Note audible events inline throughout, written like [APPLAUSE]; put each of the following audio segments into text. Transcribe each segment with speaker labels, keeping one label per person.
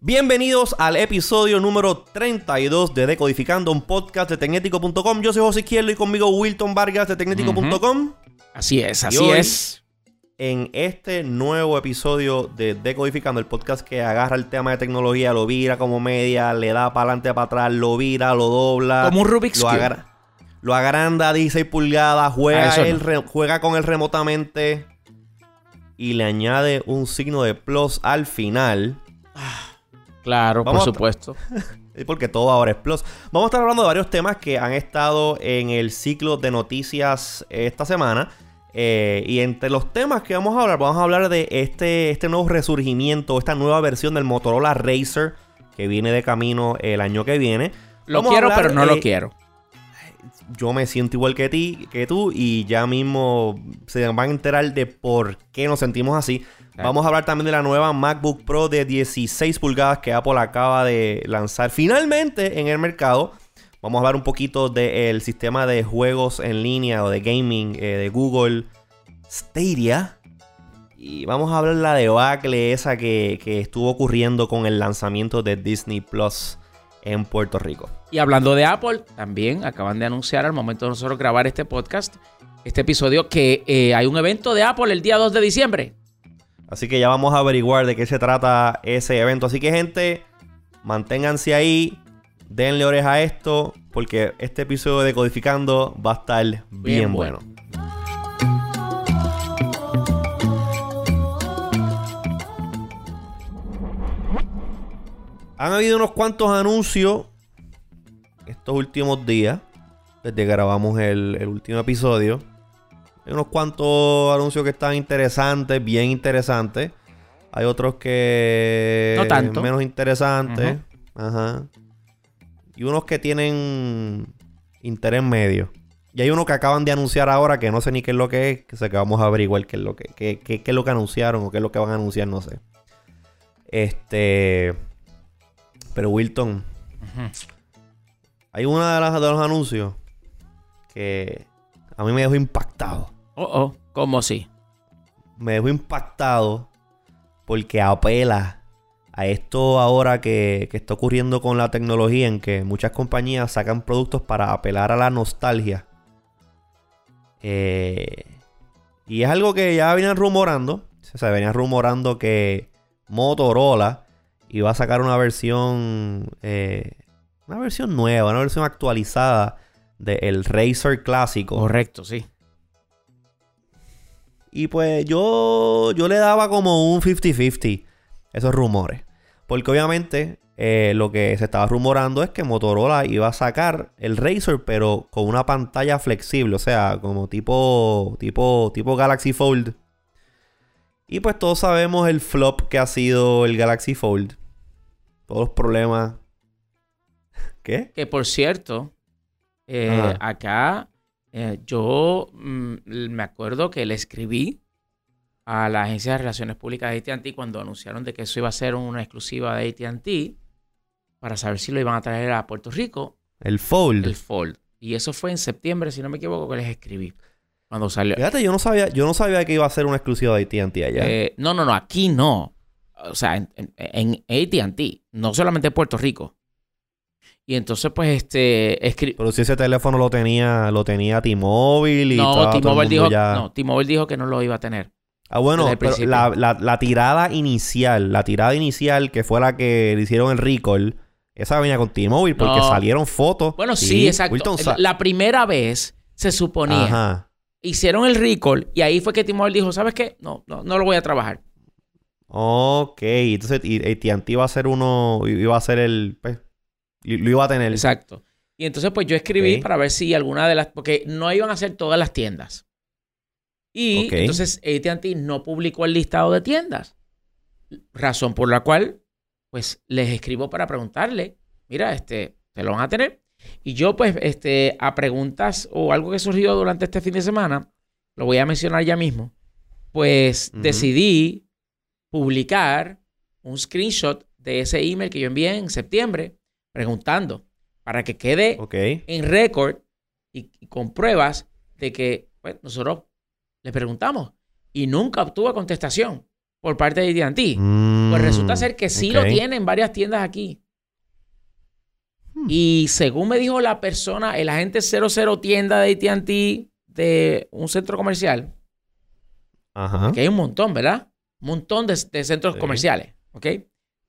Speaker 1: Bienvenidos al episodio número 32 de Decodificando, un podcast de Tecnético.com. Yo soy José Izquierdo y conmigo Wilton Vargas de Tecnético.com.
Speaker 2: Así es, así
Speaker 1: hoy-
Speaker 2: es.
Speaker 1: En este nuevo episodio de Decodificando, el podcast que agarra el tema de tecnología, lo vira como media, le da para adelante, para atrás, lo vira, lo dobla.
Speaker 2: Como un Rubik's Cube.
Speaker 1: Lo agranda a 16 pulgadas,
Speaker 2: Ah,
Speaker 1: juega,
Speaker 2: no.
Speaker 1: re- juega con él remotamente y le añade un signo de plus al final.
Speaker 2: Claro,
Speaker 1: Vamos
Speaker 2: por supuesto. [LAUGHS]
Speaker 1: Eh, Porque todo ahora es plus. Vamos a estar hablando de varios temas que han estado en el ciclo de noticias esta semana. Eh, y entre los temas que vamos a hablar, vamos a hablar de este, este nuevo resurgimiento, esta nueva versión del Motorola Racer que viene de camino el año que viene.
Speaker 2: Lo
Speaker 1: Vamos
Speaker 2: quiero,
Speaker 1: hablar,
Speaker 2: pero no
Speaker 1: eh,
Speaker 2: lo quiero.
Speaker 1: Yo me siento igual que ti, que tú, y ya mismo se van a enterar de por qué nos sentimos así.
Speaker 2: Claro.
Speaker 1: Vamos a hablar también de la nueva MacBook Pro de 16 pulgadas que Apple acaba de lanzar finalmente en el mercado. Vamos a hablar un poquito del sistema de juegos en línea o de gaming eh, de Google Stadia. Y vamos a hablar la debacle esa que, que estuvo ocurriendo con el lanzamiento de Disney Plus en Puerto Rico.
Speaker 2: Y hablando de Apple, también acaban de anunciar al momento de nosotros grabar este podcast, este episodio, que eh, hay un evento de Apple el día 2 de diciembre.
Speaker 1: Así que ya vamos a averiguar de qué se trata ese evento. Así que gente, manténganse ahí, denle oreja a esto, porque este episodio de Codificando va a estar bien,
Speaker 2: Bien
Speaker 1: bueno.
Speaker 2: bueno.
Speaker 1: Han habido unos cuantos anuncios estos últimos días, desde que grabamos el, el último episodio. Hay unos cuantos anuncios que están interesantes, bien interesantes. Hay otros que
Speaker 2: No tanto.
Speaker 1: menos interesantes. Ajá. Y unos que tienen interés medio. Y hay uno que acaban de anunciar ahora que no sé ni qué es lo que es, que sé que vamos a averiguar qué es lo que, qué, qué- qué es lo que anunciaron o qué es lo que van a anunciar, no sé. Este. Pero Wilton,
Speaker 2: Ujú.
Speaker 1: Hay uno de, las, de los anuncios que a mí me dejó impactado.
Speaker 2: Oh, oh, ¿cómo sí?
Speaker 1: Me dejó impactado porque apela a esto ahora que, que está ocurriendo con la tecnología en que muchas compañías sacan productos para apelar a la nostalgia. Eh, y es algo que ya venían rumorando. Se venía rumorando que Motorola iba a sacar una versión. eh, una versión nueva, una versión actualizada del Razer clásico.
Speaker 2: Correcto, sí.
Speaker 1: Y pues yo, yo le daba como un 50-50 esos rumores. Porque obviamente eh, lo que se estaba rumorando es que Motorola iba a sacar el Razer, pero con una pantalla flexible. O sea, como tipo, tipo, tipo Galaxy Fold. Y pues todos sabemos el flop que ha sido el Galaxy Fold. Todos los problemas. ¿Qué?
Speaker 2: Que por cierto, eh, acá eh, yo mm, me acuerdo que le escribí a la Agencia de Relaciones Públicas de AT&T cuando anunciaron de que eso iba a ser una exclusiva de AT&T para saber si lo iban a traer a Puerto Rico,
Speaker 1: El Fold.
Speaker 2: el Fold. Y eso fue en septiembre, si no me equivoco, que les escribí. Cuando salió.
Speaker 1: Fíjate, yo no sabía, yo no sabía que iba a ser una exclusiva de AT&T allá.
Speaker 2: Eh, no, no, no, aquí no. O sea, en, en, en AT&T, no solamente en Puerto Rico. Y entonces, pues, este, escri-
Speaker 1: Pero si ese teléfono lo tenía, lo tenía T-Mobile y
Speaker 2: No, T-Mobile dijo,
Speaker 1: ya-
Speaker 2: no, T-Mobile dijo que no lo iba a tener.
Speaker 1: Ah, bueno, pero la, la- la tirada inicial, la tirada inicial que fue la que le hicieron el recall, esa venía con T-Mobile porque
Speaker 2: No.
Speaker 1: salieron fotos.
Speaker 2: Bueno, sí, exacto.
Speaker 1: Sa-
Speaker 2: La primera vez se suponía.
Speaker 1: Ajá.
Speaker 2: Hicieron el recall y ahí fue que T-Mobile dijo, ¿sabes qué? No, no, no lo voy a trabajar.
Speaker 1: Ok, entonces y, AT&T iba a ser uno, iba a ser el, pues, lo iba a tener.
Speaker 2: Exacto. Y entonces, pues yo escribí para ver si alguna de las. Porque no iban a ser todas las tiendas. Y entonces ATT no publicó el listado de tiendas. Razón por la cual, pues les escribo para preguntarle: mira, este, ¿te lo van a tener? Y yo, pues, este, a preguntas o algo que surgió durante este fin de semana, lo voy a mencionar ya mismo. Pues decidí publicar un screenshot de ese email que yo envié en septiembre preguntando para que quede en récord y, y con pruebas de que pues, nosotros le preguntamos y nunca obtuvo contestación por parte de AT&T. pues resulta
Speaker 1: Mm,
Speaker 2: ser que sí lo tiene en varias tiendas aquí.
Speaker 1: Hmm.
Speaker 2: Y según me dijo la persona, el agente 00 tienda de AT&T de un centro comercial,
Speaker 1: Ajá.
Speaker 2: que hay un montón, ¿verdad? Un montón de, de centros
Speaker 1: Sí.
Speaker 2: comerciales, ¿ok?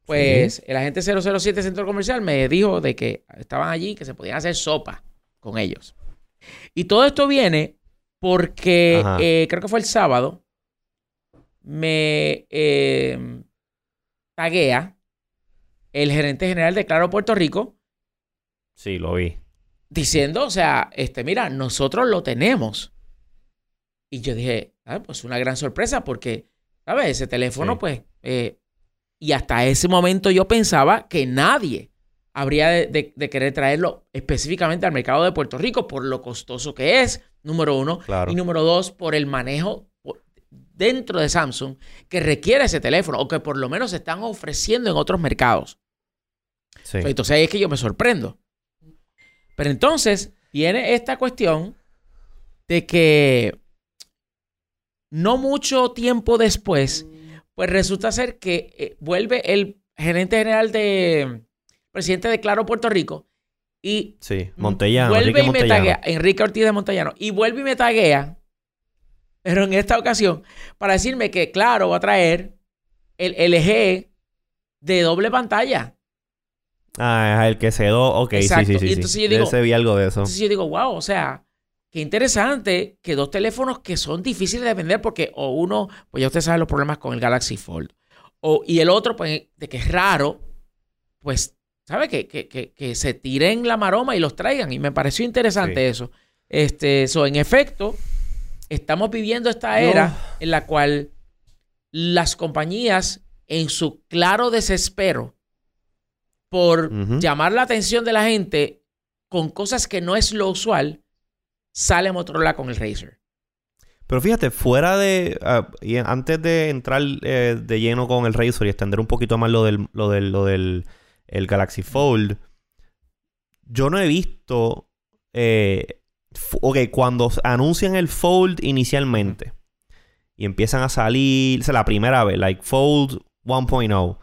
Speaker 2: Pues el agente 007 centro comercial me dijo de que estaban allí, que se podían hacer sopa con ellos. Y todo esto viene porque eh, creo que fue el sábado, me eh, taguea el gerente general de Claro Puerto Rico
Speaker 1: Sí, lo vi.
Speaker 2: diciendo, o sea, este, mira, nosotros lo tenemos. Y yo dije, ah, pues una gran sorpresa porque, ¿sabes? Ese teléfono,
Speaker 1: Sí.
Speaker 2: pues, eh, y hasta ese momento yo pensaba que nadie habría de, de- de querer traerlo específicamente al mercado de Puerto Rico por lo costoso que es, número uno,
Speaker 1: Claro.
Speaker 2: y número dos, por el manejo dentro de Samsung que requiere ese teléfono o que por lo menos se están ofreciendo en otros mercados.
Speaker 1: Sí.
Speaker 2: Entonces ahí es que yo me sorprendo. Pero entonces viene esta cuestión de que no mucho tiempo después, pues resulta ser que eh, vuelve el gerente general de presidente de Claro Puerto Rico y
Speaker 1: Sí. Montellano.
Speaker 2: vuelve
Speaker 1: Enrique
Speaker 2: y me
Speaker 1: Montellano.
Speaker 2: taguea, Enrique Ortiz de Montellano, y vuelve y me taguea, pero en esta ocasión, para decirme que Claro va a traer el LG de doble pantalla.
Speaker 1: Ah, es el que se do. Ok,
Speaker 2: Exacto.
Speaker 1: sí, sí, sí.
Speaker 2: Y
Speaker 1: sí.
Speaker 2: entonces yo digo-
Speaker 1: algo de eso.
Speaker 2: Entonces yo digo, wow, o sea, qué interesante que dos teléfonos que son difíciles de vender porque o uno, pues ya usted sabe los problemas con el Galaxy Fold, o, y el otro, pues, de que es raro, pues, ¿sabe? Que, que, que, que se tiren la maroma y los traigan. Y me pareció interesante
Speaker 1: Sí.
Speaker 2: eso. Este, eso, en efecto, estamos viviendo esta era en la cual las compañías, en su claro desespero por llamar la atención de la gente con cosas que no es lo usual, sale Motorola con el Razer.
Speaker 1: Pero fíjate, fuera de. ah, y antes de entrar eh, de lleno con el Razor y extender un poquito más lo del, lo del, lo del el Galaxy Fold, yo no he visto. eh, ok, cuando anuncian el Fold inicialmente y empiezan a salir, o sea, la primera vez, like Fold 1.0.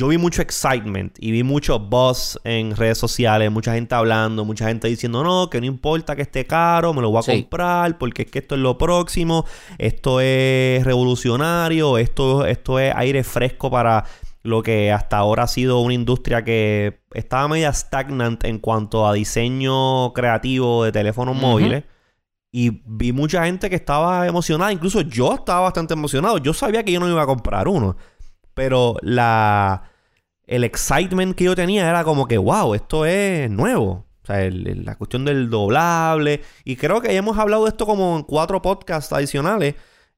Speaker 1: Yo vi mucho excitement y vi mucho buzz en redes sociales, mucha gente hablando, mucha gente diciendo, no, que no importa que esté caro, me lo voy a
Speaker 2: Sí.
Speaker 1: comprar porque es que esto es lo próximo, esto es revolucionario, esto, esto es aire fresco para lo que hasta ahora ha sido una industria que estaba media stagnant en cuanto a diseño creativo de teléfonos móviles. Y vi mucha gente que estaba emocionada. Incluso yo estaba bastante emocionado. Yo sabía que yo no iba a comprar uno. Pero la... El excitement que yo tenía era como que, wow, esto es nuevo. O sea, el- la cuestión del doblable. Y creo que ya hemos hablado de esto como en cuatro podcasts adicionales.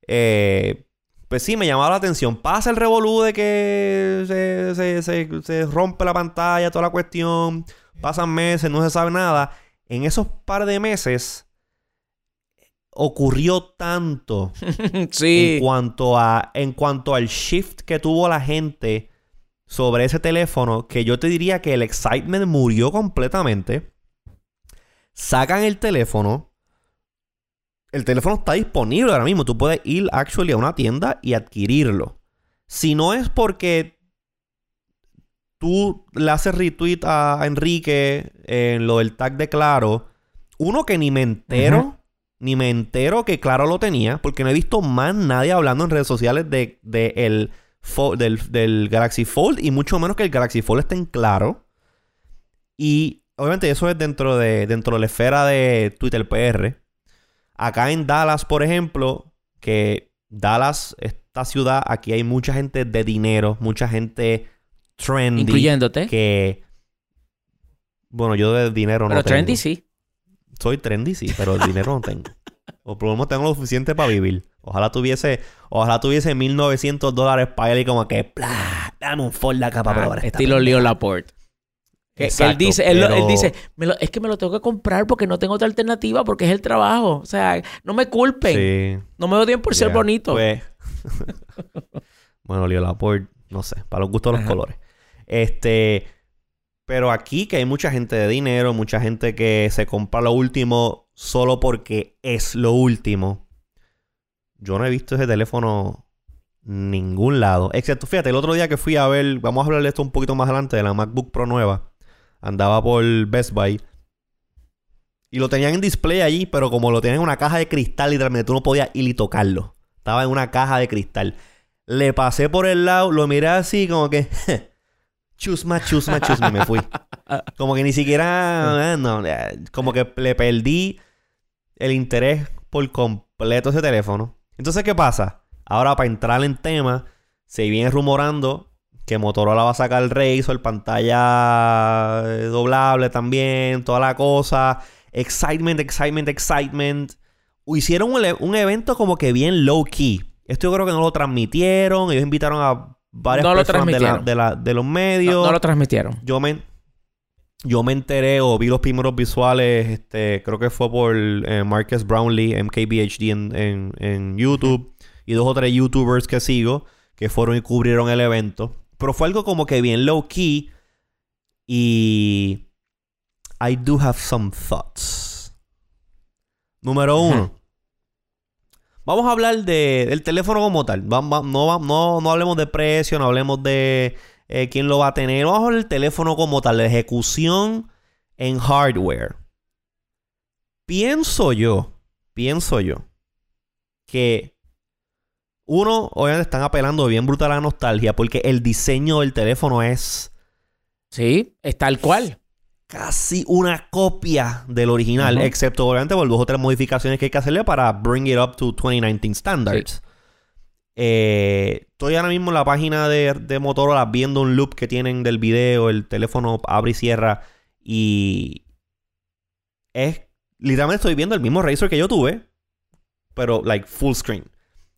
Speaker 1: Eh, pues sí, me llamaba la atención. Pasa el revolú de que se, se- se- se rompe la pantalla, toda la cuestión. Pasan meses, no se sabe nada. En esos par de meses ocurrió tanto [LAUGHS]
Speaker 2: sí.
Speaker 1: en cuanto a en cuanto al shift que tuvo la gente sobre ese teléfono que yo te diría que el excitement murió completamente. Sacan el teléfono. El teléfono está disponible ahora mismo. Tú puedes ir actually a una tienda y adquirirlo. Si no es porque tú le haces retweet a Enrique en lo del tag de Claro, uno que ni me entero, ni me entero que Claro lo tenía, porque no he visto más nadie hablando en redes sociales de, de el del, del Galaxy Fold y mucho menos que el Galaxy Fold esté en Claro. Y obviamente eso es dentro de, dentro de la esfera de Twitter PR. Acá en Dallas, por ejemplo, que Dallas, esta ciudad, aquí hay mucha gente de dinero, mucha gente trendy.
Speaker 2: Incluyéndote.
Speaker 1: Que. Bueno, yo de dinero
Speaker 2: pero
Speaker 1: no tengo.
Speaker 2: trendy sí.
Speaker 1: Soy trendy, sí, pero el dinero no tengo. [LAUGHS] O por lo menos tengo lo suficiente para vivir. Ojalá tuviese, ojalá tuviese 1900 dólares para él y como que, ¡plá! Dame un Ford acá para
Speaker 2: Ah,
Speaker 1: probar
Speaker 2: estilo
Speaker 1: pendeja".
Speaker 2: Leo Laporte. Que, él dice, él,
Speaker 1: pero-
Speaker 2: él dice, "Me lo- es que me lo tengo que comprar porque no tengo otra alternativa porque es el trabajo. O sea, no me culpen.
Speaker 1: Sí.
Speaker 2: No me odien por ser bonito.
Speaker 1: pues. [LAUGHS] bueno, Leo Laporte, no sé, para los gustos de los
Speaker 2: Ajá.
Speaker 1: colores. Este. Pero aquí que hay mucha gente de dinero, mucha gente que se compra lo último solo porque es lo último. Yo no he visto ese teléfono ningún lado. Excepto, fíjate, el otro día que fui a ver, vamos a hablar de esto un poquito más adelante, de la MacBook Pro nueva. Andaba por Best Buy. Y lo tenían en display allí, pero como lo tenían en una caja de cristal, literalmente tú no podías ir y tocarlo. Estaba en una caja de cristal. Le pasé por el lado, lo miré así como que... [LAUGHS] chusma, chusma, chusma, me fui. Como que ni siquiera... eh, no, eh, como que le perdí el interés por completo ese teléfono. Entonces, ¿qué pasa? Ahora, para entrar en tema, se viene rumorando que Motorola va a sacar el Razr, pantalla eh, doblable también, toda la cosa. Excitement, excitement, excitement. Hicieron un, e- un evento como que bien low key. Esto yo creo que no lo transmitieron. Ellos invitaron a varias
Speaker 2: No
Speaker 1: personas de, la- de la- de los medios.
Speaker 2: No, no lo transmitieron.
Speaker 1: Yo me, yo me enteré o vi los primeros visuales, este, creo que fue por eh, Marcus Brownlee, MKBHD en, en, en YouTube, y dos o tres YouTubers que sigo, que fueron y cubrieron el evento. Pero fue algo como que bien low key. Y I do have some thoughts. Número uno. Vamos a hablar de, del teléfono como tal. No, no, no hablemos de precio, no hablemos de eh, quién lo va a tener. Hablar del teléfono como tal, de ejecución en hardware. Pienso yo, pienso yo, que uno, obviamente están apelando bien brutal a la nostalgia porque el diseño del teléfono es
Speaker 2: Sí, es tal cual.
Speaker 1: casi una copia del original, excepto obviamente por dos o tres modificaciones que hay que hacerle para bring it up to 2019 standards. Eh, estoy ahora mismo en la página de, de Motorola viendo un loop que tienen del video, el teléfono abre y cierra y es literalmente estoy viendo el mismo Razer que yo tuve, pero like full screen.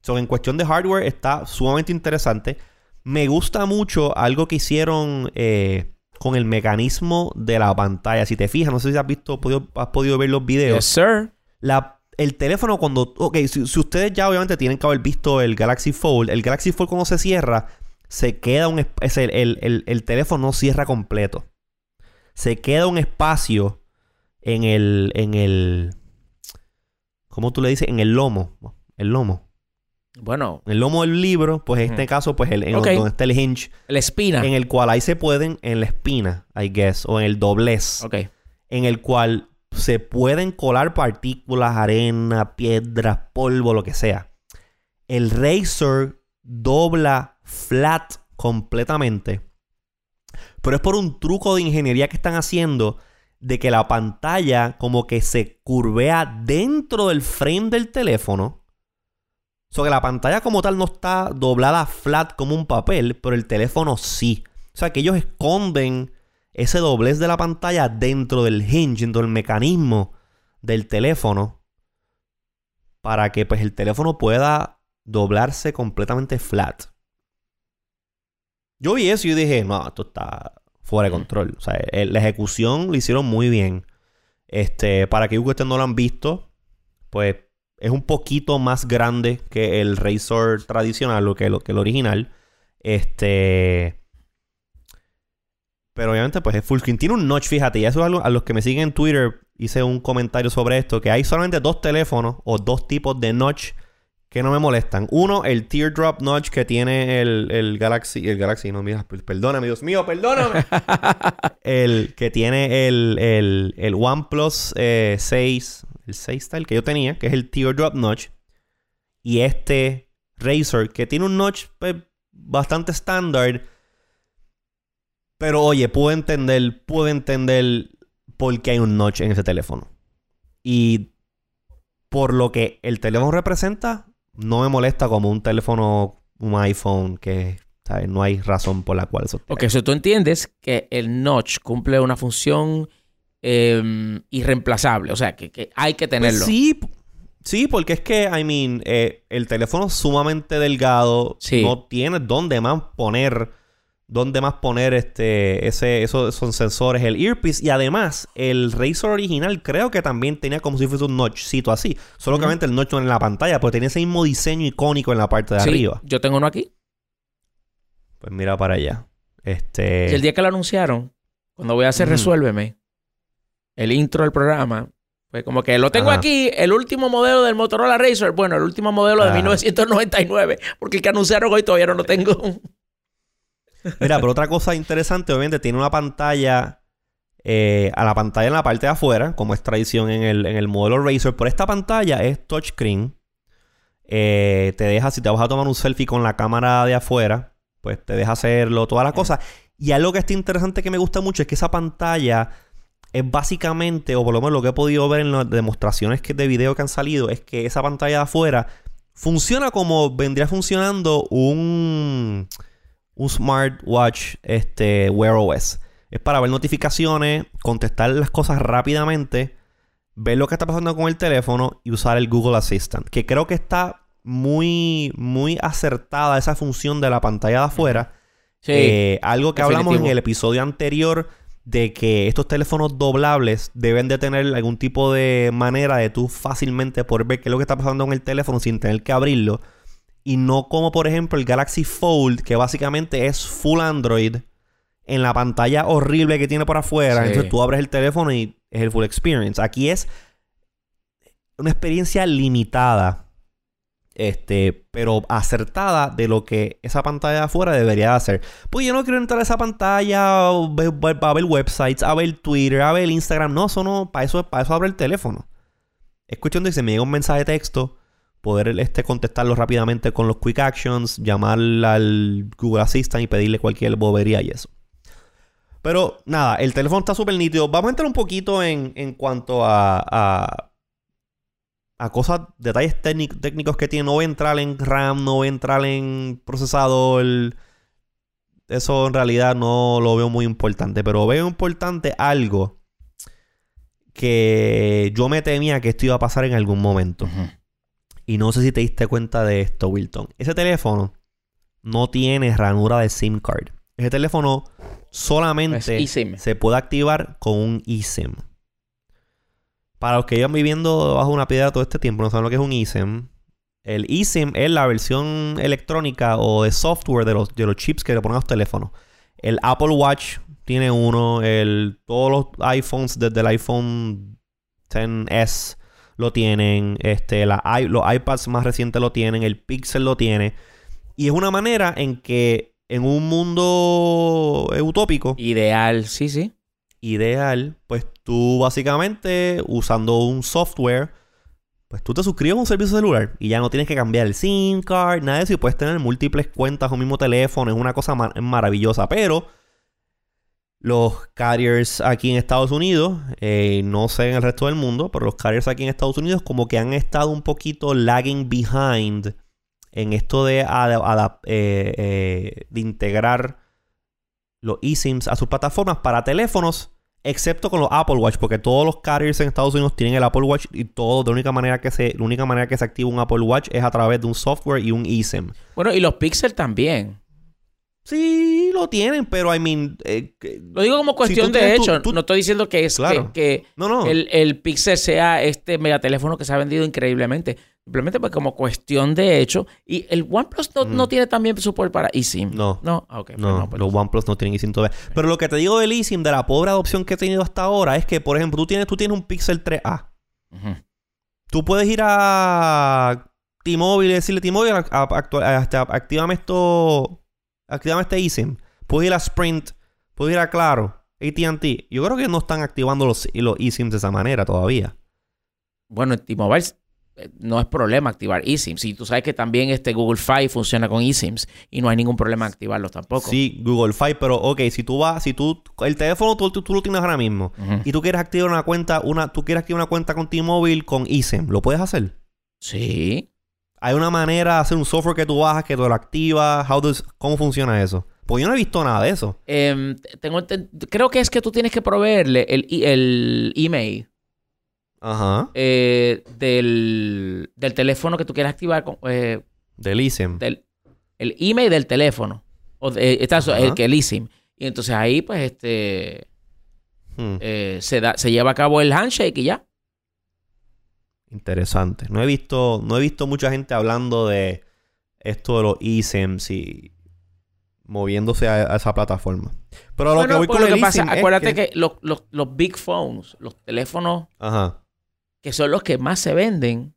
Speaker 1: So, en cuestión de hardware está sumamente interesante. Me gusta mucho algo que hicieron eh, con el mecanismo de la pantalla. Si te fijas, no sé si has visto, podido- has podido ver los videos.
Speaker 2: Yes, sir.
Speaker 1: La- el teléfono cuando... Ok, si, si ustedes ya obviamente tienen que haber visto el Galaxy Fold, el Galaxy Fold cuando se cierra, se queda un... es el, el- el- el teléfono no cierra completo. Se queda un espacio en el... En el ¿Cómo tú le dices? En el lomo. El lomo.
Speaker 2: Bueno,
Speaker 1: El lomo del libro, pues en este caso, pues el, en
Speaker 2: Ok.
Speaker 1: donde está el hinge,
Speaker 2: la espina.
Speaker 1: en el cual ahí se pueden, en la espina, I guess, o en el doblez
Speaker 2: Ok.
Speaker 1: en el cual se pueden colar partículas, arena, piedras, polvo, lo que sea. El Razer dobla flat completamente. Pero es por un truco de ingeniería que están haciendo de que la pantalla como que se curvea dentro del frame del teléfono. O sea que la pantalla como tal no está doblada flat como un papel, pero el teléfono sí. O sea que ellos esconden ese doblez de la pantalla dentro del hinge, dentro del mecanismo del teléfono, para que pues el teléfono pueda doblarse completamente flat. Yo vi eso y dije, no, esto está fuera de
Speaker 2: Mm.
Speaker 1: control. O sea, el- la ejecución lo hicieron muy bien. Este, para que ustedes no lo han visto, pues es un poquito más grande que el Razor tradicional, lo que, lo que el original. Este. Pero obviamente, pues es full screen. Tiene un notch, fíjate. Y eso es algo a los que me siguen en Twitter. Hice un comentario sobre esto. Que hay solamente dos teléfonos o dos tipos de notch que no me molestan. Uno, el teardrop notch que tiene el, el Galaxy. El Galaxy, no, mira, per- perdóname, Dios mío, perdóname. [LAUGHS] el que tiene el, el, el OnePlus eh, 6. El 6 tal que yo tenía, que es el teardrop notch. Y este Razer, que tiene un notch pues, bastante estándar. Pero oye, puedo entender, puedo entender por qué hay un notch en ese teléfono. Y por lo que el teléfono representa, no me molesta como un teléfono, un iPhone, que ¿sabes? no hay razón por la cual eso.
Speaker 2: Ok, eso tú entiendes que el notch cumple una función eh, irreemplazable. O sea, que, que hay que
Speaker 1: Pues
Speaker 2: tenerlo.
Speaker 1: sí, sí, porque es que, I mean, eh, el teléfono es sumamente delgado.
Speaker 2: Sí.
Speaker 1: No tiene dónde más poner, dónde más poner este, ese, esos son sensores, el earpiece. Y además, el Razor original creo que también tenía como si fuese un notchcito así. Solo que obviamente el notch no en la pantalla, pero tenía ese mismo diseño icónico en la parte de
Speaker 2: Sí,
Speaker 1: arriba.
Speaker 2: Yo tengo uno aquí.
Speaker 1: Pues mira para allá. Este.
Speaker 2: Y el día que lo anunciaron, cuando voy a hacer
Speaker 1: Ujú.
Speaker 2: Resuélveme, el intro del programa, Pues como que lo tengo
Speaker 1: Ajá.
Speaker 2: aquí, el último modelo del Motorola Razr. Bueno, el último modelo de
Speaker 1: Ajá.
Speaker 2: 1999, porque el que anunciaron hoy todavía no lo tengo.
Speaker 1: Mira, pero otra cosa interesante, obviamente, tiene una pantalla. eh, a la pantalla en la parte de afuera, como es tradición en el, en el modelo Razer. Pero esta pantalla es touchscreen. Eh, te deja, si te vas a tomar un selfie con la cámara de afuera, pues te deja hacerlo, todas las cosas. Y algo que está interesante que me gusta mucho es que esa pantalla es básicamente, o por lo menos lo que he podido ver en las demostraciones que, de video que han salido, es que esa pantalla de afuera funciona como vendría funcionando un, un smartwatch este, Wear OS. Es para ver notificaciones, contestar las cosas rápidamente, ver lo que está pasando con el teléfono y usar el Google Assistant. Que creo que está muy, muy acertada esa función de la pantalla de afuera.
Speaker 2: Sí.
Speaker 1: Eh, algo que hablamos en el episodio anterior de que estos teléfonos doblables deben de tener algún tipo de manera de tú fácilmente poder ver qué es lo que está pasando en el teléfono sin tener que abrirlo. Y no como por ejemplo el Galaxy Fold, que básicamente es full Android en la pantalla horrible que tiene por afuera.
Speaker 2: Sí.
Speaker 1: Entonces tú abres el teléfono y es el full experience. Aquí es una experiencia limitada. Este, pero acertada de lo que esa pantalla de afuera debería de hacer. Pues yo no quiero entrar a esa pantalla a ver websites, a ver Twitter, a ver Instagram. No, eso no, para eso, para eso abre el teléfono. Es cuestión de que se me llega un mensaje de texto, poder este, contestarlo rápidamente con los quick actions, llamar al Google Assistant y pedirle cualquier bobería y eso. Pero nada, el teléfono está súper nítido. Vamos a entrar un poquito en, en cuanto a, a, cosas, detalles técnic- técnicos que tiene. No voy a entrar en RAM, no voy a entrar en procesador. Eso en realidad no lo veo muy importante. Pero veo importante algo que yo me temía que esto iba a pasar en algún momento. Y no sé si te diste cuenta de esto, Wilton. Ese teléfono no tiene ranura de SIM card. Ese teléfono solamente se puede activar con un eSIM. Para los que llevan viviendo bajo una piedra todo este tiempo, no saben lo que es un eSIM. El eSIM es la versión electrónica o de software de los, de los chips que le ponen a los teléfonos. El Apple Watch tiene uno. El, todos los iPhones, desde el iPhone 10S, lo tienen. Este, la los iPads más recientes lo tienen. El Pixel lo tiene. Y es una manera en que en un mundo utópico
Speaker 2: Ideal, sí, sí.
Speaker 1: ideal, pues tú básicamente usando un software, pues tú te suscribes a un servicio celular y ya no tienes que cambiar el SIM card, nada de eso y puedes tener múltiples cuentas o mismo teléfono, es una cosa ma- maravillosa, pero los carriers aquí en Estados Unidos, eh, no sé en el resto del mundo, pero los carriers aquí en Estados Unidos como que han estado un poquito lagging behind en esto de, eh, eh, de integrar los eSIMs a sus plataformas para teléfonos, excepto con los Apple Watch, porque todos los carriers en Estados Unidos tienen el Apple Watch y todo, de única manera que se, la única manera que se activa un Apple Watch es a través de un software y un eSIM.
Speaker 2: Bueno, y los Pixel también.
Speaker 1: Sí, lo tienen, pero I mean, eh, que-
Speaker 2: Lo digo como cuestión de
Speaker 1: tu-
Speaker 2: hecho. no estoy diciendo que es
Speaker 1: Claro.
Speaker 2: que, que
Speaker 1: no, no,
Speaker 2: el, el Pixel sea este megateléfono que se ha vendido increíblemente. Simplemente pues como cuestión de hecho. Y el OnePlus no,
Speaker 1: Mm.
Speaker 2: no tiene también support para eSIM.
Speaker 1: no.
Speaker 2: No, Ah, ok. pues
Speaker 1: No,
Speaker 2: pues
Speaker 1: los OnePlus no tienen eSIM todavía. Pero lo que te digo del eSIM, de la pobre adopción que he tenido hasta ahora, es que, por ejemplo, tú tienes, tú tienes un Pixel 3A.
Speaker 2: Ujú.
Speaker 1: Tú puedes ir a T-Mobile y decirle T-Mobile, actívame esto, actívame este eSIM. Puedes ir a Sprint, puedes ir a Claro, AT&T. Yo creo que no están activando los, los eSIMs de esa manera todavía.
Speaker 2: Bueno, en T-Mobile eh, no es problema activar eSIMs. Y tú sabes que también este Google Fi funciona con eSIMs y no hay ningún problema activarlos tampoco.
Speaker 1: Sí, Google Fi, pero ok, si tú vas, si tú, el teléfono tú, tú- tú lo tienes ahora mismo y tú quieres activar una cuenta, una, tú quieres activar una cuenta con T-Mobile con eSIM, ¿lo puedes hacer?
Speaker 2: Sí.
Speaker 1: Hay una manera de hacer un software que tú bajas, que te lo activa, how does- ¿cómo funciona eso? Pues yo no he visto nada de eso.
Speaker 2: Em, tengo, creo que es que tú tienes que proveerle el, el email
Speaker 1: Ajá.
Speaker 2: eh, del, del teléfono que tú quieras activar. con- eh,
Speaker 1: Del eSIM.
Speaker 2: del, el email del teléfono. O de, está
Speaker 1: Ajá.
Speaker 2: el que el eSIM. Y entonces ahí, pues, este
Speaker 1: Hmm.
Speaker 2: eh, se, da, se lleva a cabo el handshake y ya.
Speaker 1: Interesante. No he visto, no he visto mucha gente hablando de esto de los eSIMs y moviéndose a, a esa plataforma. Pero lo que voy
Speaker 2: pues
Speaker 1: con
Speaker 2: lo
Speaker 1: el
Speaker 2: que pasa,
Speaker 1: es
Speaker 2: acuérdate que, los, los- los big phones, los teléfonos
Speaker 1: Ajá.
Speaker 2: que son los que más se venden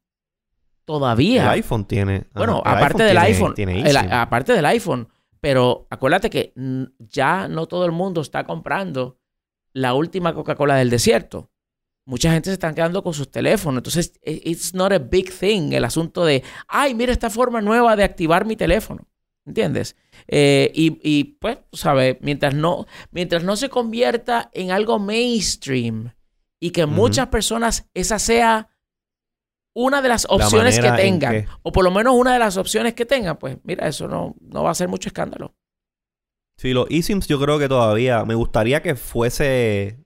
Speaker 2: todavía.
Speaker 1: El iPhone tiene. ajá,
Speaker 2: Bueno,
Speaker 1: el
Speaker 2: aparte
Speaker 1: iPhone
Speaker 2: del
Speaker 1: tiene-
Speaker 2: iPhone,
Speaker 1: tiene
Speaker 2: el-
Speaker 1: eSIM.
Speaker 2: aparte del iPhone, pero acuérdate que ya no todo el mundo está comprando la última Coca-Cola del desierto. Mucha gente se están quedando con sus teléfonos. Entonces, i- it's not a big thing el asunto de, ay, mira esta forma nueva de activar mi teléfono. ¿Entiendes? Eh, y, y, pues, sabes, mientras no, mientras no se convierta en algo mainstream y que muchas personas esa sea una de las opciones que tengan,
Speaker 1: que-
Speaker 2: o por lo menos una de las opciones que tengan, pues mira, eso no, no va a ser mucho escándalo.
Speaker 1: Sí, los eSIMs yo creo que todavía. Me gustaría que fuese.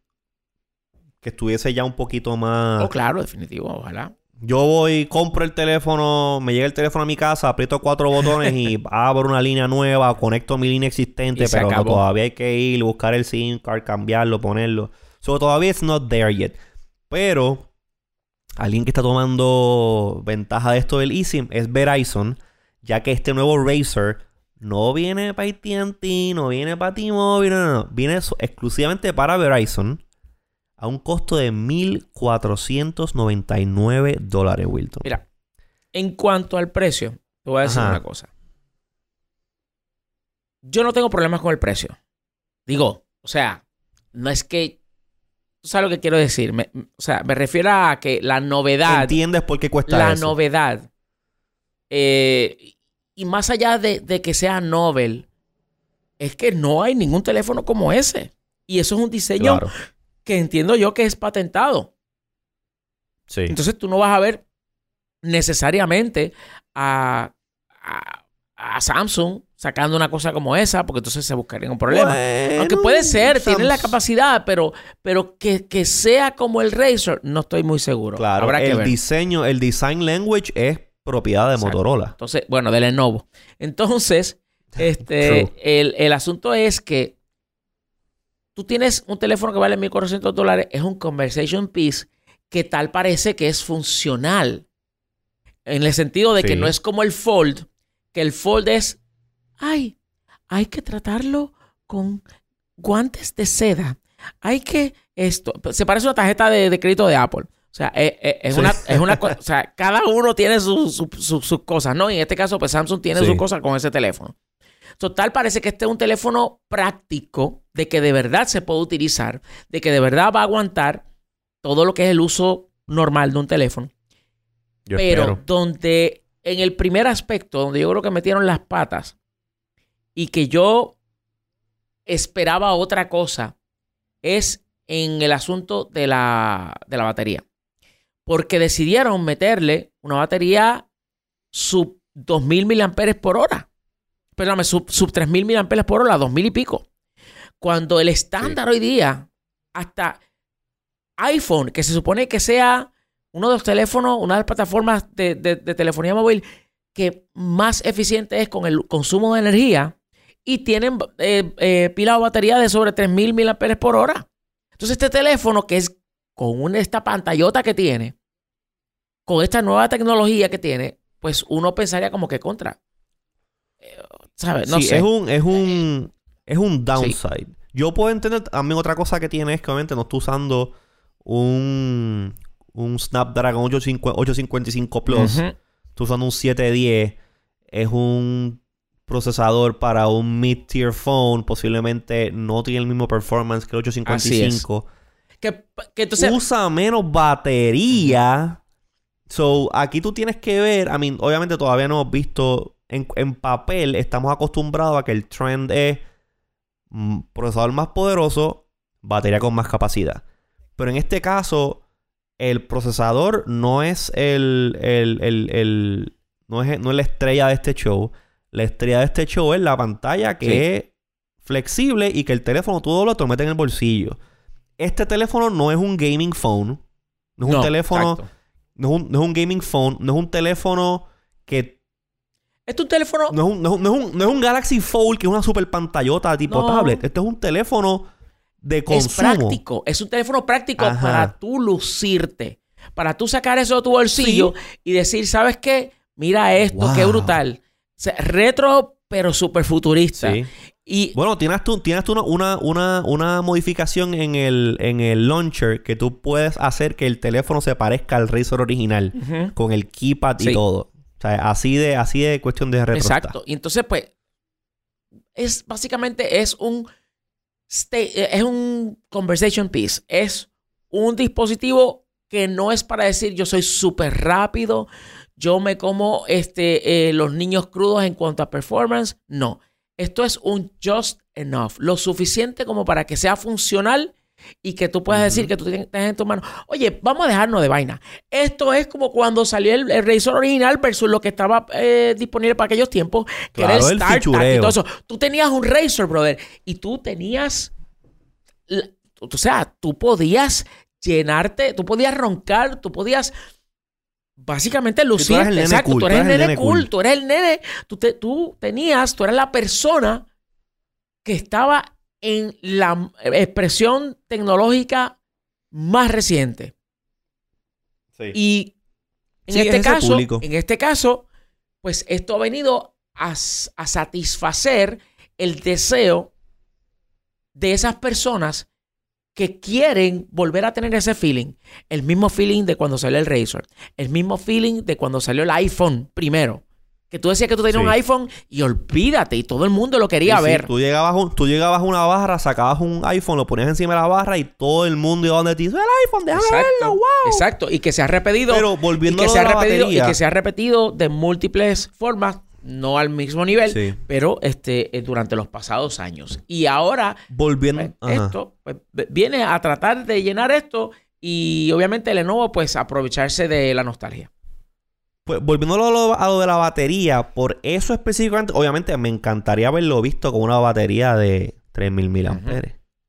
Speaker 1: Que estuviese ya un poquito más.
Speaker 2: Oh, claro, definitivo, ojalá.
Speaker 1: Yo voy, compro el teléfono, me llega el teléfono a mi casa, aprieto cuatro botones y [LAUGHS] abro una línea nueva, conecto mi línea existente, pero no, todavía hay que ir, buscar el SIM card, cambiarlo, ponerlo. So, todavía it's not there yet. Pero alguien que está tomando ventaja de esto del eSIM es Verizon, ya que este nuevo Razer no viene para AT&T, no viene para T-Mobile, no, no, no. Viene exclusivamente para Verizon a un costo de 1.499 dólares, Wilton.
Speaker 2: Mira, en cuanto al precio, te voy a decir
Speaker 1: Ajá.
Speaker 2: una cosa. Yo no tengo problemas con el precio. Digo, o sea, no es que. ¿Tú sabes lo que quiero decir? Me- o sea, me refiero a que la novedad.
Speaker 1: ¿Entiendes por qué cuesta
Speaker 2: la
Speaker 1: eso?
Speaker 2: novedad. eh, y más allá de, de que sea novel, es que no hay ningún teléfono como ese. Y eso es un diseño
Speaker 1: Claro.
Speaker 2: Que entiendo yo que es patentado.
Speaker 1: Sí.
Speaker 2: Entonces tú no vas a ver necesariamente a, a- a Samsung sacando una cosa como esa, porque entonces se buscaría un problema.
Speaker 1: Bueno,
Speaker 2: Aunque puede ser, tiene la capacidad, pero, pero que, que sea como el Razer, no estoy muy seguro.
Speaker 1: Claro,
Speaker 2: Habrá que
Speaker 1: el
Speaker 2: ver.
Speaker 1: diseño, el design language es propiedad de
Speaker 2: Exacto.
Speaker 1: Motorola.
Speaker 2: Entonces, bueno, de Lenovo. Entonces, [LAUGHS] este, el, el asunto es que tú tienes un teléfono que vale 1.400 dólares, es un conversation piece que tal parece que es funcional. En el sentido de que no es como el fold, que el fold es, ay, hay que tratarlo con guantes de seda. Hay que esto, se parece a una tarjeta de, de crédito de Apple. O sea, es, es- es
Speaker 1: Sí.
Speaker 2: una, es una o sea, [LAUGHS] cada uno tiene su- su- su- sus cosas, ¿no? Y en este caso, pues Samsung tiene
Speaker 1: Sí.
Speaker 2: sus cosas con ese teléfono. Total, parece que este es un teléfono práctico, de que de verdad se puede utilizar, de que de verdad va a aguantar todo lo que es el uso normal de un teléfono.
Speaker 1: Yo
Speaker 2: Pero
Speaker 1: espero.
Speaker 2: donde, en el primer aspecto, donde yo creo que metieron las patas y que yo esperaba otra cosa, es en el asunto de la, de la batería. Porque decidieron meterle una batería sub 2000 miliamperes por hora. Perdóname, sub, sub 3000 miliamperes por hora, 2000 y pico. Cuando el estándar hoy día, hasta iPhone, que se supone que sea uno de los teléfonos, una de las plataformas de, de- de telefonía móvil que más eficiente es con el consumo de energía y tienen eh, eh, pila o batería de sobre 3000 mAh por hora. Entonces, este teléfono que es con una, esta pantallota que tiene, con esta nueva tecnología que tiene, pues uno pensaría como que contra. Eh, ¿Sabes? No
Speaker 1: sí,
Speaker 2: sé.
Speaker 1: es un, es un, es un downside. Yo puedo entender también otra cosa que tiene es que obviamente no está usando un, un Snapdragon 850 855 Plus.
Speaker 2: Ujú.
Speaker 1: Está usando un 710. Es un procesador para un mid-tier phone. Posiblemente no tiene el mismo performance que el 855.
Speaker 2: Que, que entonces,
Speaker 1: Usa menos batería. So, aquí tú tienes que ver. I mean, obviamente todavía no hemos visto. En, en papel, estamos acostumbrados a que el trend es procesador más poderoso, batería con más capacidad. Pero en este caso, el procesador no es el. el- el- el- no, es, no es la estrella de este show. La estrella de este show es la pantalla que
Speaker 2: Sí.
Speaker 1: es flexible y que el teléfono todo lo te lo mete en el bolsillo. Este teléfono no es un gaming phone. No es un
Speaker 2: no,
Speaker 1: teléfono. No es, un, no es un gaming phone. No es un teléfono que.
Speaker 2: Este es un teléfono
Speaker 1: No es un, no es un- no es un- no es un Galaxy Fold que es una super pantallota tipo tablet. Este es un teléfono de
Speaker 2: es
Speaker 1: consumo.
Speaker 2: práctico. Es un teléfono práctico
Speaker 1: Ajá.
Speaker 2: para tú lucirte. Para tú sacar eso de tu bolsillo y decir, ¿sabes qué? Mira esto, qué brutal. O sea, retro, pero súper futurista.
Speaker 1: Sí.
Speaker 2: Y
Speaker 1: Bueno, tienes tú, tienes tú una, una, una, modificación en el, en el launcher que tú puedes hacer que el teléfono se parezca al Razor original con el keypad y
Speaker 2: Sí.
Speaker 1: todo. O sea, así de, así de cuestión de.
Speaker 2: Exacto. Y entonces, pues, es básicamente es un eh, es un conversation piece. Es un dispositivo que no es para decir yo soy súper rápido, yo me como este, eh, los niños crudos en cuanto a performance. No. Esto es un just enough. Lo suficiente como para que sea funcional y que tú puedas decir que tú tienes en tu mano. Oye, vamos a dejarnos de vaina. Esto es como cuando salió el, el Razor original versus lo que estaba eh, disponible para aquellos tiempos, que
Speaker 1: Claro,
Speaker 2: era
Speaker 1: el
Speaker 2: el y todo eso. Tú tenías un Razor, brother, y tú tenías. la- O sea, tú podías llenarte, tú podías roncar, tú podías básicamente lucir. Exacto, tú eres el nene cool, tú eres el nene, tú, te- tú tenías, tú eras la persona que estaba en la expresión tecnológica más reciente.
Speaker 1: Sí.
Speaker 2: Y en
Speaker 1: Sí,
Speaker 2: este caso,
Speaker 1: público.
Speaker 2: en este caso, pues esto ha venido a, a satisfacer el deseo de esas personas que quieren volver a tener ese feeling. El mismo feeling de cuando salió el Razor. El mismo feeling de cuando salió el iPhone primero. Que tú decías que tú tenías
Speaker 1: Sí.
Speaker 2: un iPhone y olvídate, y todo el mundo lo quería
Speaker 1: Sí, sí,
Speaker 2: ver.
Speaker 1: Tú llegabas, un- tú llegabas a una barra, sacabas un iPhone, lo ponías encima de la barra y todo el mundo iba donde ti. "Es el iPhone, déjame verlo, wow.
Speaker 2: Exacto. Y que se ha repetido.
Speaker 1: Pero
Speaker 2: y
Speaker 1: volviendo
Speaker 2: que,
Speaker 1: a
Speaker 2: se ha repetido, y que se ha repetido de múltiples formas, no al mismo nivel, pero este, eh, durante los pasados años. Y ahora
Speaker 1: Volviendo.
Speaker 2: pues, esto pues, viene a tratar de llenar esto y obviamente Lenovo pues aprovecharse de la nostalgia.
Speaker 1: Pues volviendo a lo, a lo de la batería, por eso específicamente, obviamente me encantaría haberlo visto con una batería de 3000 mAh.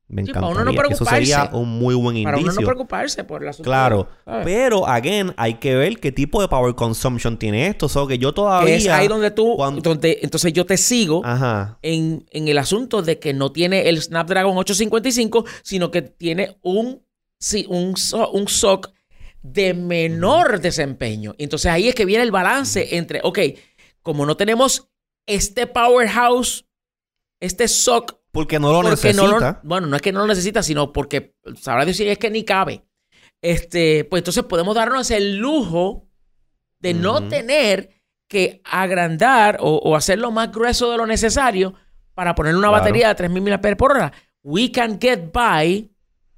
Speaker 1: Me
Speaker 2: Sí, para
Speaker 1: encantaría.
Speaker 2: uno no
Speaker 1: Eso sería un muy buen
Speaker 2: Para uno
Speaker 1: indicio.
Speaker 2: no preocuparse por la
Speaker 1: Claro. Pero, again, hay que ver qué tipo de power consumption tiene esto. O que yo todavía...
Speaker 2: Es ahí donde tú,
Speaker 1: cuando-
Speaker 2: donde, entonces yo te sigo
Speaker 1: Ajá.
Speaker 2: en, en el asunto de que no tiene el Snapdragon 855, sino que tiene un, sí, un, un SOC de menor desempeño. Entonces ahí es que viene el balance entre, ok, como no tenemos este powerhouse, este SOC,
Speaker 1: Porque no lo
Speaker 2: porque no
Speaker 1: necesita.
Speaker 2: lo, bueno, no es que no lo necesita, sino porque sabrá decir es que ni cabe. Este, pues entonces podemos darnos el lujo de no tener que agrandar o, o hacerlo más grueso de lo necesario para poner una
Speaker 1: Claro.
Speaker 2: batería de 3000 mAh por hora. We can get by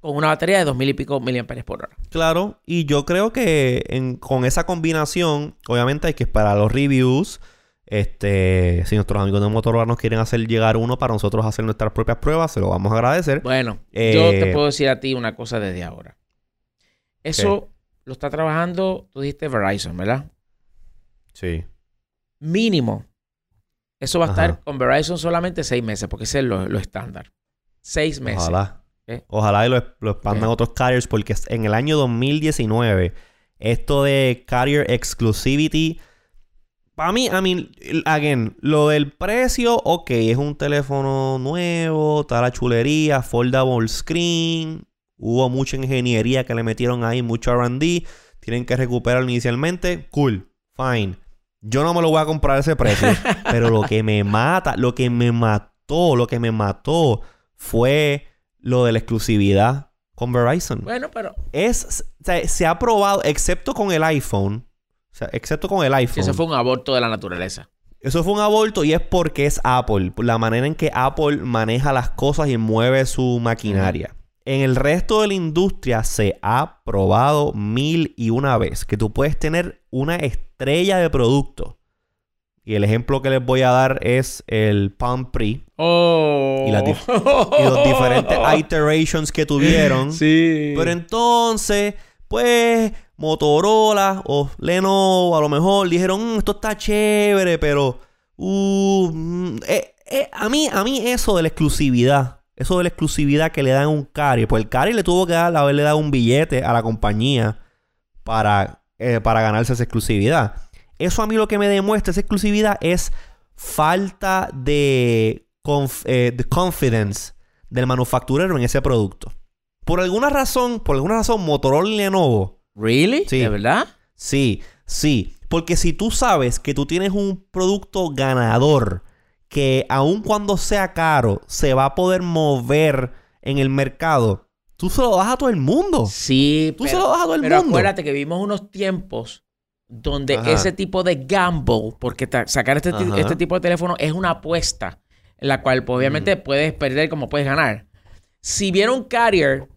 Speaker 2: con una batería de 2000 y pico miliamperes por hora.
Speaker 1: Claro, y yo creo que en- con esa combinación, obviamente hay que esperar los reviews. Este, si nuestros amigos de Motorola nos quieren hacer llegar uno para nosotros hacer nuestras propias pruebas, se lo vamos a agradecer.
Speaker 2: Bueno,
Speaker 1: Eh,
Speaker 2: yo te puedo decir a ti una cosa desde ahora. Eso lo está trabajando, tú dijiste Verizon, ¿verdad?
Speaker 1: Sí.
Speaker 2: Mínimo. Eso va a
Speaker 1: Ajá.
Speaker 2: estar con Verizon solamente seis meses, porque ese es lo, lo estándar. Seis meses.
Speaker 1: Ojalá. Ojalá y lo, lo expandan
Speaker 2: Ok.
Speaker 1: otros carriers porque en el año 2019 esto de carrier exclusivity para mí, a mí, again, lo del precio, ok, es un teléfono nuevo, está la chulería, foldable screen, hubo mucha ingeniería que le metieron ahí, mucho R&D, tienen que recuperarlo inicialmente, cool, fine. Yo no me lo voy a comprar a ese precio, [LAUGHS] pero lo que me mata, lo que me mató, lo que me mató fue lo de la exclusividad con Verizon.
Speaker 2: Bueno, pero
Speaker 1: Es, o sea, se ha probado, excepto con el iPhone, o sea, excepto con el iPhone.
Speaker 2: eso fue un aborto de la naturaleza.
Speaker 1: Eso fue un aborto y es porque es Apple. La manera en que Apple maneja las cosas y mueve su maquinaria. En el resto de la industria se ha probado mil y una vez que tú puedes tener una estrella de producto. Y el ejemplo que les voy a dar es el Palm Pre
Speaker 2: Oh.
Speaker 1: Y las dif- y los diferentes iterations que tuvieron. [LAUGHS]
Speaker 2: Sí.
Speaker 1: Pero entonces, pues, Motorola o Lenovo a lo mejor dijeron, "Mm, esto está chévere, pero uh, mm, eh, eh, a mí a mí eso de la exclusividad, eso de la exclusividad que le dan a un carrier, pues el carrier le tuvo que dar, haberle dado un billete a la compañía para, eh, para ganarse esa exclusividad. Eso a mí lo que me demuestra esa exclusividad es falta de, conf- eh, de confidence del manufacturero en ese producto. Por alguna razón, por alguna razón, Motorola y Lenovo,
Speaker 2: ¿Really?
Speaker 1: Sí.
Speaker 2: ¿De verdad?
Speaker 1: sí, sí. Porque si tú sabes que tú tienes un producto ganador, que aun cuando sea caro, se va a poder mover en el mercado, tú se lo das a todo el mundo.
Speaker 2: Sí,
Speaker 1: Tú se lo das a todo el
Speaker 2: pero
Speaker 1: mundo.
Speaker 2: acuérdate que vivimos unos tiempos donde
Speaker 1: Ajá.
Speaker 2: ese tipo de gamble, porque sacar este, este tipo de teléfono es una apuesta, en la cual pues, obviamente puedes perder como puedes ganar. Si viene un carrier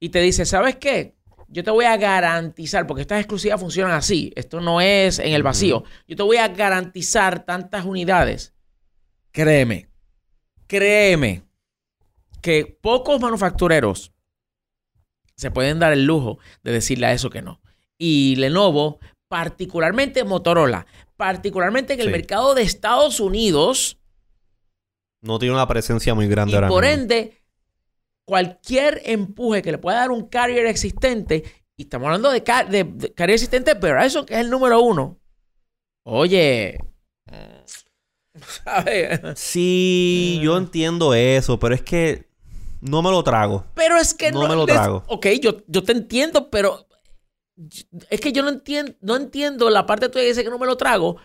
Speaker 2: y te dice, ¿sabes qué? Yo te voy a garantizar, porque estas exclusivas funcionan así, esto no es en el vacío, yo te voy a garantizar tantas unidades. Créeme, créeme que pocos manufactureros se pueden dar el lujo de decirle a eso que no. Y Lenovo, particularmente Motorola, particularmente en el
Speaker 1: Sí.
Speaker 2: mercado de Estados Unidos,
Speaker 1: No tiene una presencia muy grande
Speaker 2: y
Speaker 1: ahora
Speaker 2: por
Speaker 1: mismo.
Speaker 2: ende, cualquier empuje que le pueda dar un carrier existente, y estamos hablando de, car- de- de carrier existente Verizon, que es el número uno. Oye, [LAUGHS] ¿sabes?
Speaker 1: Sí, yo entiendo eso, pero es que no me lo trago.
Speaker 2: Pero es que
Speaker 1: No
Speaker 2: no,
Speaker 1: me lo trago.
Speaker 2: Ok, yo, yo te entiendo, pero es que yo no entiendo, no entiendo la parte tuya que dice que no me lo trago.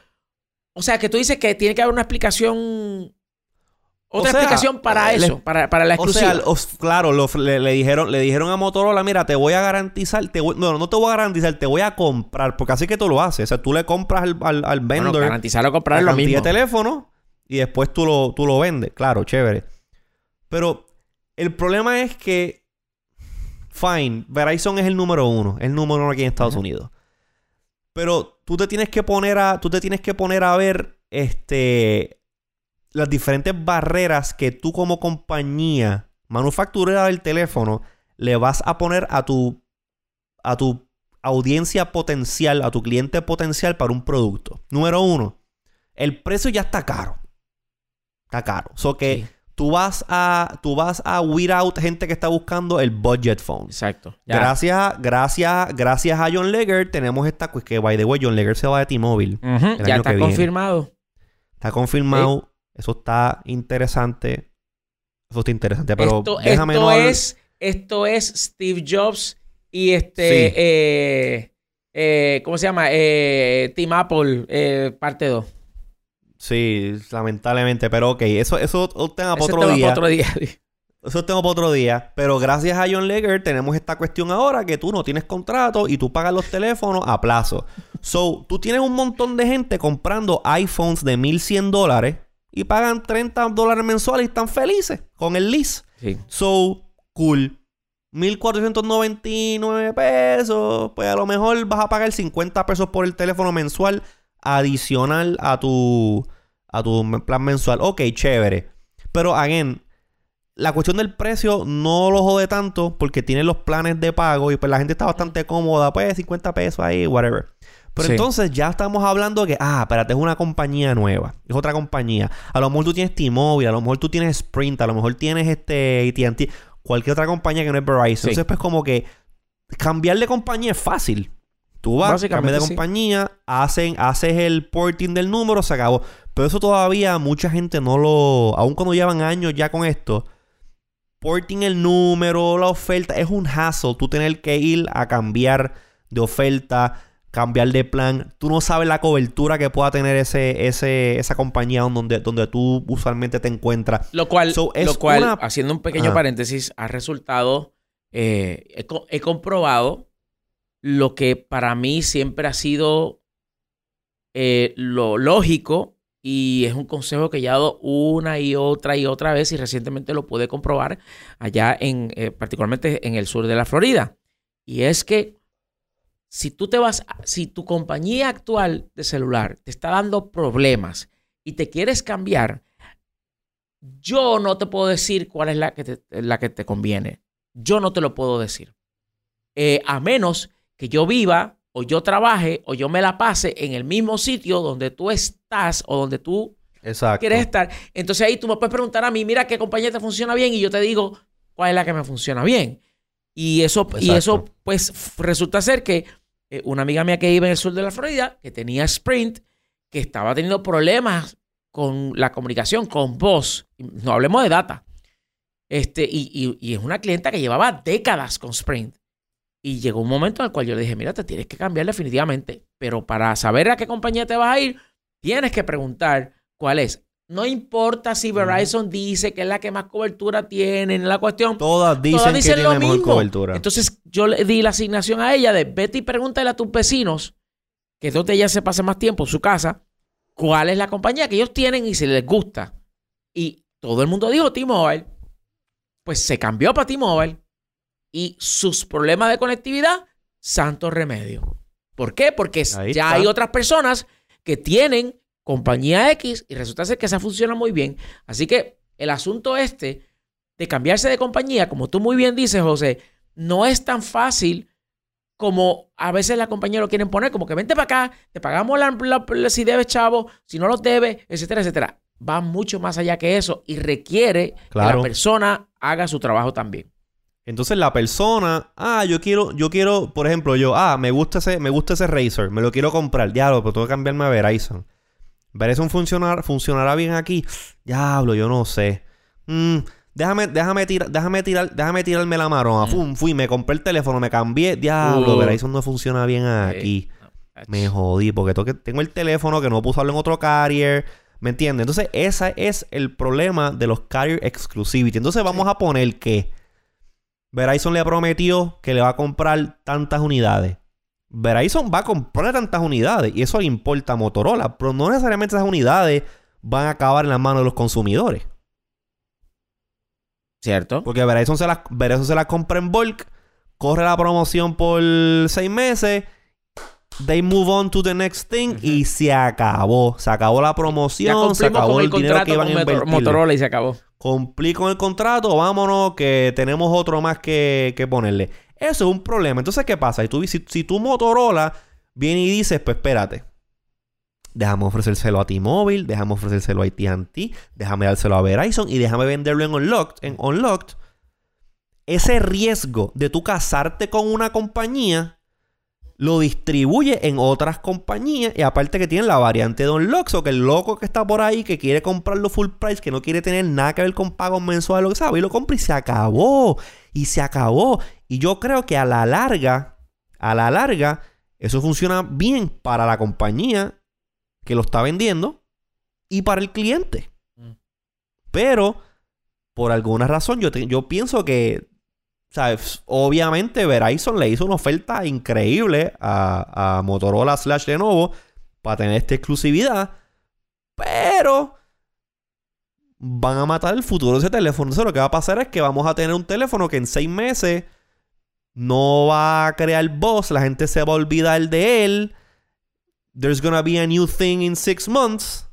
Speaker 2: O sea, que tú dices que tiene que haber una explicación. Otra
Speaker 1: O sea,
Speaker 2: explicación para
Speaker 1: eh,
Speaker 2: eso,
Speaker 1: le-
Speaker 2: para, para la
Speaker 1: O
Speaker 2: exclusiva.
Speaker 1: sea, os- claro, lo- le, le dijeron, le dijeron a Motorola, mira, te voy a garantizar, te voy- no, no te voy a garantizar, te voy a comprar, porque así que tú lo haces. O sea, tú le compras al, al, al
Speaker 2: bueno,
Speaker 1: vendor
Speaker 2: garantizar o comprar lo mismo.
Speaker 1: de teléfono y después tú lo, tú lo vendes. Claro, chévere. Pero el problema es que, fine, Verizon es el número uno, el número uno aquí en Estados. Unidos. Pero tú te tienes que poner a, tú te tienes que poner a ver, este, las diferentes barreras que tú como compañía manufacturera del teléfono le vas a poner a tu, a tu audiencia potencial, a tu cliente potencial para un producto. Número uno, el precio ya está caro. Está caro. So que
Speaker 2: Sí,
Speaker 1: tú vas a, tú vas a weed out gente que está buscando el budget phone.
Speaker 2: exacto. Ya.
Speaker 1: Gracias, gracias, gracias a John Legger tenemos esta pues, que by the way John Legger se va de T-Mobile.
Speaker 2: Ya está confirmado.
Speaker 1: Está confirmado. Eso está interesante. Eso está interesante. Pero
Speaker 2: esto
Speaker 1: déjame
Speaker 2: esto
Speaker 1: no
Speaker 2: es, esto es Steve Jobs y este.
Speaker 1: Sí.
Speaker 2: eh, eh, ¿Cómo se llama? Eh, Team Apple, eh, parte 2.
Speaker 1: Sí, lamentablemente. Pero ok, eso, eso es un tema para otro
Speaker 2: tema
Speaker 1: día.
Speaker 2: otro día. [LAUGHS]
Speaker 1: Eso tengo para otro día. Pero gracias a John Legger tenemos esta cuestión ahora que tú no tienes contrato y tú pagas los teléfonos a plazo. So, tú tienes un montón de gente comprando iPhones de 1100 dólares y pagan 30 dólares mensuales y están felices con el lease.
Speaker 2: Sí.
Speaker 1: So, cool. 1499 pesos. Pues a lo mejor vas a pagar 50 pesos por el teléfono mensual adicional a tu, a tu plan mensual. Ok, chévere. Pero, again, la cuestión del precio no lo jode tanto porque tiene los planes de pago y pues la gente está bastante cómoda. Pues 50 pesos ahí, whatever. Pero
Speaker 2: Sí.
Speaker 1: entonces ya estamos hablando que, ah, espérate, es una compañía nueva. Es otra compañía. A lo mejor tú tienes T-Mobile, a lo mejor tú tienes Sprint, a lo mejor tienes este AT&T, cualquier otra compañía que no es Verizon.
Speaker 2: Sí.
Speaker 1: Entonces, pues como que cambiar de compañía es fácil. Tú vas,
Speaker 2: Básicamente,
Speaker 1: cambias de
Speaker 2: sí.
Speaker 1: compañía, hacen, haces el porting del número, se acabó. Pero eso todavía mucha gente no lo... Aun cuando llevan años ya con esto, porting el número, la oferta, es un hassle. Tú tener que ir a cambiar de oferta, cambiar de plan. Tú no sabes la cobertura que pueda tener ese, ese, esa compañía donde, donde tú usualmente te encuentras.
Speaker 2: Lo cual,
Speaker 1: So, es
Speaker 2: lo cual
Speaker 1: una-
Speaker 2: haciendo un pequeño paréntesis, ha resultado. eh, he comprobado lo que para mí siempre ha sido eh, lo lógico y es un consejo que ya he dado una y otra y otra vez y recientemente lo pude comprobar allá en, eh, particularmente en el sur de la Florida. Y es que si tú te vas, si tu compañía actual de celular te está dando problemas y te quieres cambiar, yo no te puedo decir cuál es la que te, la que te conviene. Yo no te lo puedo decir. Eh, a menos que yo viva o yo trabaje o yo me la pase en el mismo sitio donde tú estás o donde tú
Speaker 1: Exacto.
Speaker 2: quieres estar. Entonces ahí tú me puedes preguntar a mí, mira qué compañía te funciona bien y yo te digo cuál es la que me funciona bien. Y eso, y eso pues resulta ser que eh, una amiga mía que vive en el sur de la Florida, que tenía Sprint, que estaba teniendo problemas con la comunicación, con voz, no hablemos de data, este, y, y- y es una clienta que llevaba décadas con Sprint. Y llegó un momento en el cual yo le dije, mira, te tienes que cambiar definitivamente, pero para saber a qué compañía te vas a ir, tienes que preguntar cuál es. no importa si Verizon dice que es la que más cobertura tiene, en la cuestión.
Speaker 1: Todas dicen,
Speaker 2: Todas dicen
Speaker 1: que
Speaker 2: lo
Speaker 1: tiene mejor
Speaker 2: mismo.
Speaker 1: cobertura.
Speaker 2: Entonces yo le di la asignación a ella de vete y pregúntale a tus vecinos, que es donde ella se pasa más tiempo en su casa, cuál es la compañía que ellos tienen y si les gusta. Y todo el mundo dijo T-Mobile. Pues se cambió para T-Mobile. Y sus problemas de conectividad, santo remedio. ¿Por qué? Porque
Speaker 1: Ahí
Speaker 2: ya
Speaker 1: está.
Speaker 2: hay otras personas que tienen compañía X y resulta ser que esa funciona muy bien. Así que el asunto este de cambiarse de compañía, como tú muy bien dices, José, no es tan fácil como a veces la compañía lo quieren poner, como que vente para acá, te pagamos la, la- la- si debes, chavo, si no los debes, etcétera, etcétera. Va mucho más allá que eso y requiere que la persona haga su trabajo también.
Speaker 1: Entonces la persona, ah, yo quiero, yo quiero, por ejemplo, yo, ah, me gusta ese, me gusta ese Razer, me lo quiero comprar, diablo, pero tengo que cambiarme a Verizon. Verizon funcionar, funcionará bien aquí. Diablo, yo no sé. Mm, déjame, déjame tirar, déjame tirar, déjame tirarme la maroma. Fum, fui, me compré el teléfono, me cambié. Diablo,
Speaker 2: Uh.
Speaker 1: Verizon no funciona bien aquí. Me jodí, porque tengo, que- tengo el teléfono que no puedo usarlo en otro carrier. ¿Me entiendes? Entonces, ese es el problema de los carrier exclusivity. Entonces, vamos a poner que Verizon le prometió que le va a comprar tantas unidades. Verizon va a comprar tantas unidades y eso le importa a Motorola, pero no necesariamente esas unidades van a acabar en las manos de los consumidores.
Speaker 2: ¿Cierto?
Speaker 1: Porque Verizon se las, Verizon se las compra en bulk, corre la promoción por seis meses, they move on to the next thing y se acabó. Se acabó la promoción, se acabó
Speaker 2: con
Speaker 1: el,
Speaker 2: el
Speaker 1: dinero
Speaker 2: contrato
Speaker 1: que iban
Speaker 2: con
Speaker 1: a invertir.
Speaker 2: Motorola y se acabó.
Speaker 1: Cumplí con el contrato, vámonos, que tenemos otro más que, que ponerle. Eso es un problema. Entonces, ¿qué pasa? Si tú, si, si tú Motorola viene y dices, pues espérate, déjame ofrecérselo a T-Mobile, déjame ofrecérselo a AT&T, déjame dárselo a Verizon y déjame venderlo en Unlocked, en Unlocked. Ese riesgo de tú casarte con una compañía lo distribuye en otras compañías y aparte que tienen la variante de Unlocked o que el loco que está por ahí que quiere comprarlo full price, que no quiere tener nada que ver con pagos mensuales, lo que sabe, y lo compra y se acabó. Y se acabó. Y yo creo que a la larga, a la larga, eso funciona bien para la compañía que lo está vendiendo y para el cliente.
Speaker 2: Mm.
Speaker 1: Pero, por alguna razón, yo, te- yo pienso que, ¿sabes? Obviamente Verizon le hizo una oferta increíble a, Motorola slash Lenovo para tener esta exclusividad. Pero van a matar el futuro de ese teléfono. Entonces lo que va a pasar es que vamos a tener un teléfono que en seis meses no va a crear voz, la gente se va a olvidar de él. There's gonna be a new thing in six months.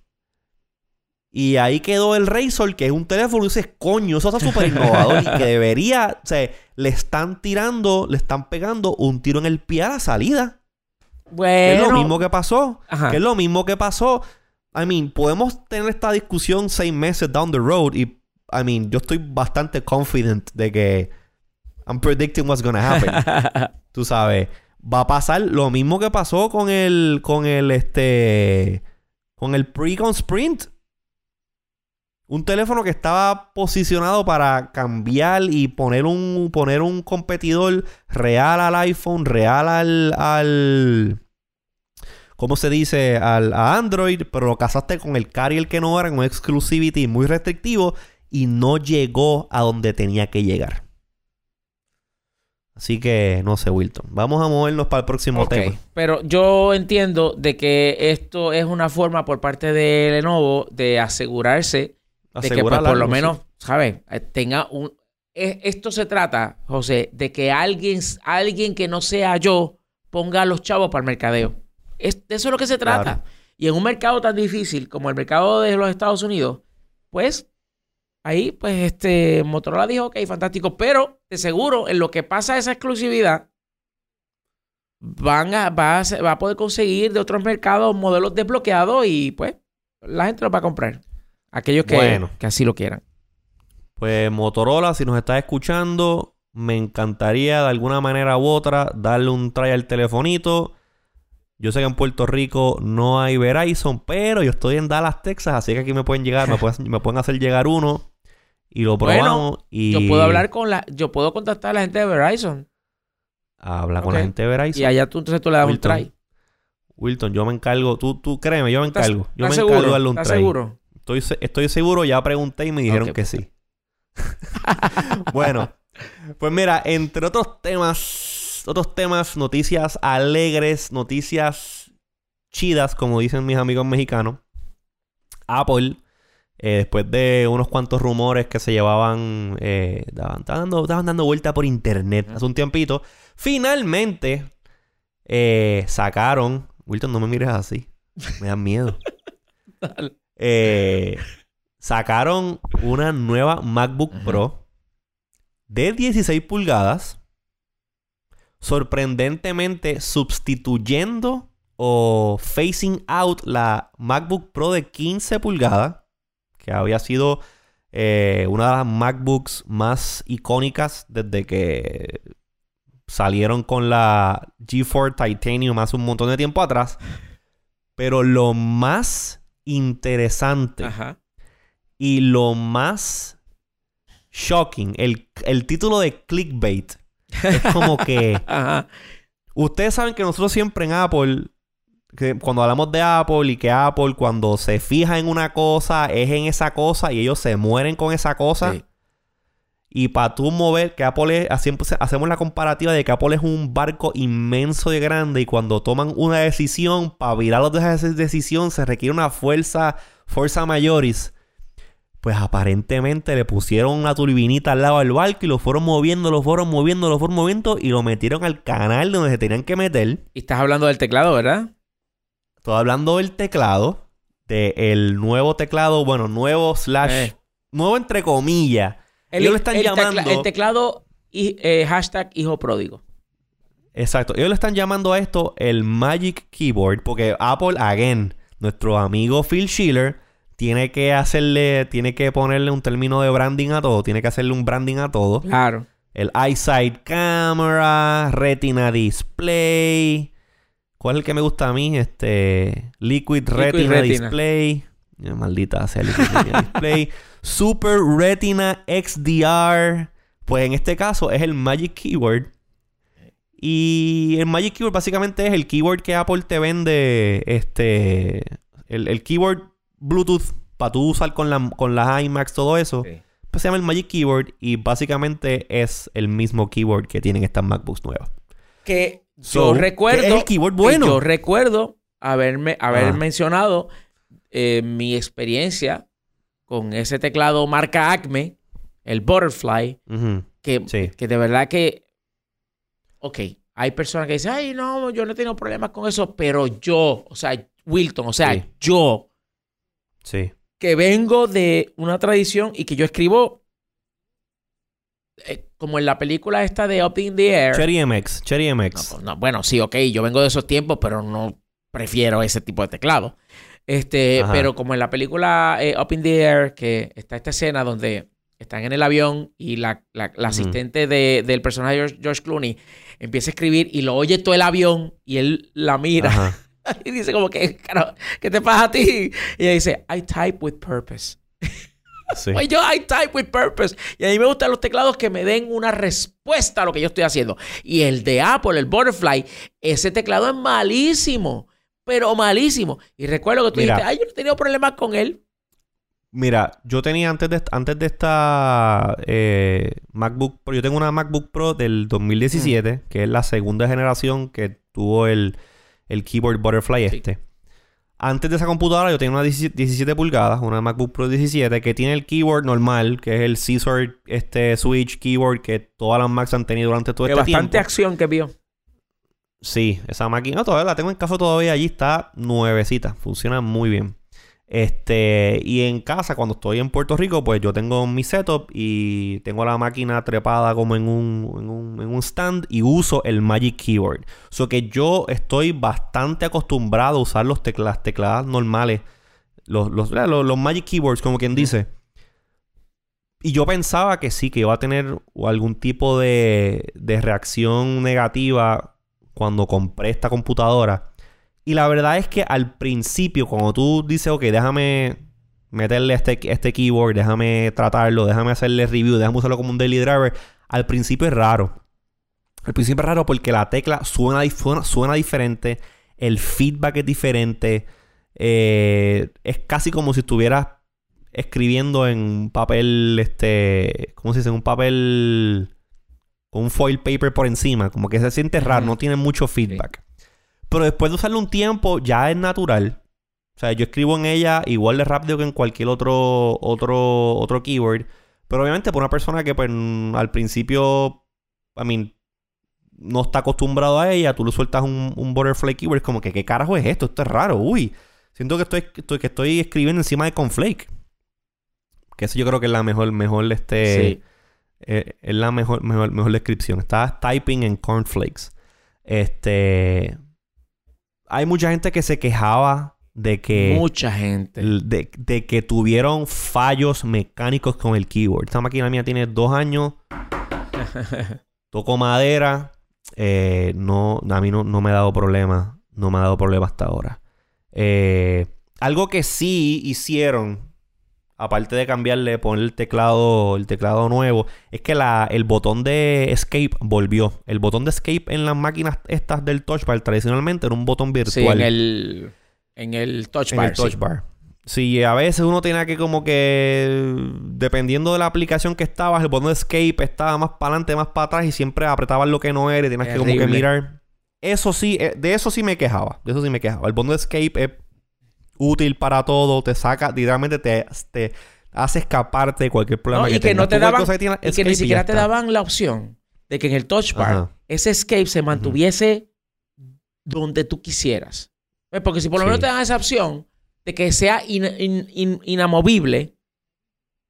Speaker 1: Y ahí quedó el Razor, que es un teléfono y dices, coño, eso está súper innovador y que debería, o sea, le están tirando, le están pegando un tiro en el pie a la salida. Que
Speaker 2: Bueno,
Speaker 1: es lo mismo que pasó.
Speaker 2: Ajá.
Speaker 1: Que es lo mismo que pasó. I mean, podemos tener esta discusión seis meses down the road y, I mean, yo estoy bastante confident de que I'm predicting what's gonna happen. [LAUGHS] Tú sabes, va a pasar lo mismo que pasó con el, con el, este, con el Precon Sprint. Un teléfono que estaba posicionado para cambiar y poner un, poner un competidor real al iPhone, real al, al ¿cómo se dice? Al, a Android, pero lo casaste con el carrier que no era, con un exclusivity muy restrictivo y no llegó a donde tenía que llegar. Así que, no sé, Wilton. Vamos a movernos para el próximo tema.
Speaker 2: Pero yo entiendo de que esto es una forma por parte de Lenovo de asegurarse de que pues, por lo menos. ¿sabes? Eh, Tenga un... es- Esto se trata, José, de que alguien, alguien que no sea yo ponga a los chavos para el mercadeo. Es, de eso es lo que se trata.
Speaker 1: Claro.
Speaker 2: Y en un mercado tan difícil como el mercado de los Estados Unidos, pues ahí, pues este Motorola dijo, ok, fantástico, pero de seguro en lo que pasa esa exclusividad, van a, va, a, va a poder conseguir de otros mercados modelos desbloqueados y pues la gente los va a comprar. Aquellos que,
Speaker 1: Bueno.
Speaker 2: que así lo quieran.
Speaker 1: Pues Motorola, si nos estás escuchando, me encantaría de alguna manera u otra darle un try al telefonito. Yo sé que en Puerto Rico no hay Verizon, pero yo estoy en Dallas, Texas, así que aquí me pueden llegar, me [LAUGHS] pueden, me pueden hacer llegar uno y lo
Speaker 2: Bueno,
Speaker 1: probamos. y
Speaker 2: Yo puedo hablar con la, yo puedo contactar a la gente de Verizon
Speaker 1: Habla con la gente de Verizon.
Speaker 2: y allá tú entonces tú le das un try.
Speaker 1: Wilton, yo me encargo. Tú, tú créeme, yo me
Speaker 2: ¿Estás-
Speaker 1: encargo. Yo me
Speaker 2: ¿Estás
Speaker 1: encargo de darle un
Speaker 2: ¿Estás
Speaker 1: try.
Speaker 2: seguro?
Speaker 1: Estoy, estoy seguro, ya pregunté y me dijeron que sí. [LAUGHS] bueno, pues mira, entre otros temas, otros temas, noticias alegres, noticias chidas, como dicen mis amigos mexicanos. Apple, eh, después de unos cuantos rumores que se llevaban, eh, estaban dando, estaban dando vuelta por internet hace un tiempito, finalmente eh, sacaron. Wilton, no me mires así. Me dan miedo. [LAUGHS] Eh, [LAUGHS] sacaron una nueva MacBook
Speaker 2: Ajá.
Speaker 1: Pro de 16 pulgadas, sorprendentemente sustituyendo o facing out la MacBook Pro de 15 pulgadas, que había sido eh, una de las MacBooks más icónicas desde que salieron con la G4 Titanium hace un montón de tiempo atrás. Pero lo más interesante
Speaker 2: Ajá.
Speaker 1: y lo más shocking, el, el título de clickbait, es como que [LAUGHS]
Speaker 2: Ajá.
Speaker 1: ustedes saben que nosotros siempre en Apple, que cuando hablamos de Apple y que Apple cuando se fija en una cosa es en esa cosa y ellos se mueren con esa cosa.
Speaker 2: Sí.
Speaker 1: Y para tú mover, que Apple es, hacemos la comparativa de que Apple es un barco inmenso de grande y cuando toman una decisión, para virarlos de esa decisión se requiere una fuerza, fuerza mayoris. Pues aparentemente le pusieron una turbinita al lado del barco y lo fueron moviendo, lo fueron moviendo, lo fueron moviendo y lo metieron al canal donde se tenían que meter.
Speaker 2: Y estás hablando del teclado, ¿verdad?
Speaker 1: Estoy hablando del teclado, del nuevo teclado, bueno, nuevo slash,
Speaker 2: Eh.
Speaker 1: nuevo entre comillas. Ellos lo están
Speaker 2: el tecla-
Speaker 1: llamando-
Speaker 2: el teclado y, eh, hashtag hijo pródigo.
Speaker 1: Exacto. Ellos le están llamando a esto el Magic Keyboard porque Apple, again, nuestro amigo Phil Schiller, tiene que hacerle, tiene que ponerle un término de branding a todo, tiene que hacerle un branding a todo.
Speaker 2: Claro.
Speaker 1: El EyeSight Camera, Retina Display. ¿Cuál es el que me gusta a mí? Este. Liquid Retina,
Speaker 2: Retina.
Speaker 1: Display. Maldita sea Retina Display. [LAUGHS] Super Retina XDR. Pues en este caso es el Magic Keyboard. Y el Magic Keyboard básicamente es el keyboard que Apple te vende. Este. El, el keyboard Bluetooth para tú usar con, la, con las iMacs, todo eso. Pues se llama el Magic Keyboard y básicamente es el mismo keyboard que tienen estas MacBooks nuevas.
Speaker 2: Que
Speaker 1: So,
Speaker 2: yo recuerdo.
Speaker 1: que es el keyboard bueno.
Speaker 2: Yo recuerdo haberme, haber
Speaker 1: Ah.
Speaker 2: mencionado eh, mi experiencia con ese teclado marca Acme, el Butterfly, que,
Speaker 1: Sí.
Speaker 2: que de verdad que. Ok, hay personas que dicen, ay, no, yo no he tenido problemas con eso, pero yo, o sea, Wilton, o sea,
Speaker 1: Sí.
Speaker 2: yo,
Speaker 1: Sí.
Speaker 2: que vengo de una tradición y que yo escribo eh, como en la película esta de Up in the Air.
Speaker 1: Cherry MX. Cherry MX.
Speaker 2: pues, no, bueno, sí, ok, yo vengo de esos tiempos, pero no prefiero ese tipo de teclado. Este,
Speaker 1: Ajá.
Speaker 2: pero como en la película eh, Up in the Air, que está esta escena donde están en el avión y la, la- asistente de- del personaje de George, George Clooney empieza a escribir y lo oye todo el avión y él la mira
Speaker 1: Ajá. [LAUGHS]
Speaker 2: y dice como que, "Carajo, ¿qué te pasa a ti? Y ella dice, I type with purpose.
Speaker 1: Sí. [LAUGHS]
Speaker 2: Pues yo I type with purpose. Y a mí me gustan los teclados que me den una respuesta a lo que yo estoy haciendo. Y el de Apple, el Butterfly, ese teclado es malísimo. Pero malísimo. Y recuerdo que tú
Speaker 1: Mira.
Speaker 2: dijiste, ay, yo no he tenido problemas con él.
Speaker 1: Mira, yo tenía antes de, antes de esta eh, MacBook Pro, yo tengo una MacBook Pro del 2017,
Speaker 2: Mm.
Speaker 1: que es la segunda generación que tuvo el, el keyboard Butterfly
Speaker 2: Sí.
Speaker 1: este. Antes de esa computadora yo tenía una 17, 17 pulgadas, una MacBook Pro 17, que tiene el keyboard normal, que es el Scissor este, Switch keyboard que todas las Macs han tenido durante todo
Speaker 2: Que
Speaker 1: este
Speaker 2: bastante
Speaker 1: tiempo.
Speaker 2: acción que vio.
Speaker 1: Sí, esa máquina todavía la tengo en casa todavía allí, está nuevecita, funciona muy bien. Este, y en casa, cuando estoy en Puerto Rico, pues yo tengo mi setup y tengo la máquina trepada como en un, en un, en un stand y uso el Magic Keyboard. O sea que yo estoy bastante acostumbrado a usar los tecla- las tecladas normales, los, los, los, los Magic Keyboards, como quien dice. Y yo pensaba que sí, que iba a tener algún tipo de, de reacción negativa cuando compré esta computadora. Y la verdad es que al principio, cuando tú dices, ok, déjame meterle este, este keyboard, déjame tratarlo, déjame hacerle review, déjame usarlo como un daily driver, al principio es raro. Al principio es raro porque la tecla suena, suena, suena diferente, el feedback es diferente, eh, es casi como si estuvieras escribiendo en un papel, este, ¿cómo se dice? Un papel con un foil paper por encima, como que se siente raro, no tiene mucho feedback. Pero después de usarlo un tiempo, ya es natural. O sea, yo escribo en ella igual de rápido que en cualquier otro, otro, otro keyword. Pero obviamente por una persona que pues, al principio, I mean, no está acostumbrado a ella, tú le sueltas un, un butterfly keyword, como que, ¿qué carajo es esto? Esto es raro, uy. Siento que estoy, que estoy escribiendo encima de Conflake. Que eso yo creo que es la mejor, mejor, este... Eh, es la mejor, mejor, mejor descripción. Estás typing en cornflakes. Este... Hay mucha gente que se quejaba de que...
Speaker 2: Mucha gente.
Speaker 1: De, de, que tuvieron fallos mecánicos con el keyboard. Esta máquina mía tiene dos años. [LAUGHS] Toco madera. Eh, no, a mí no, no, me ha dado problema. No me ha dado problema hasta ahora. Eh, algo que sí hicieron, aparte de cambiarle, poner el teclado, el teclado nuevo, es que la, el botón de escape volvió. El botón de escape en las máquinas estas del touch bar tradicionalmente era un botón virtual. Sí,
Speaker 2: en el, en el touch bar.
Speaker 1: En el touch bar. Sí, a veces uno tenía que como que, dependiendo de la aplicación que estabas, el botón de escape estaba más para adelante, más para atrás y siempre apretabas lo que no era y tenías que como que mirar. Eso sí, eh, de eso sí me quejaba. De eso sí me quejaba. El botón de escape es útil para todo. Te saca, literalmente te, te hace escaparte de cualquier problema
Speaker 2: no, y que, no te daban, y que ni siquiera te daban la opción de que en el touch bar ese escape se mantuviese donde tú quisieras. Pues, porque si por lo menos te dan esa opción de que sea inamovible,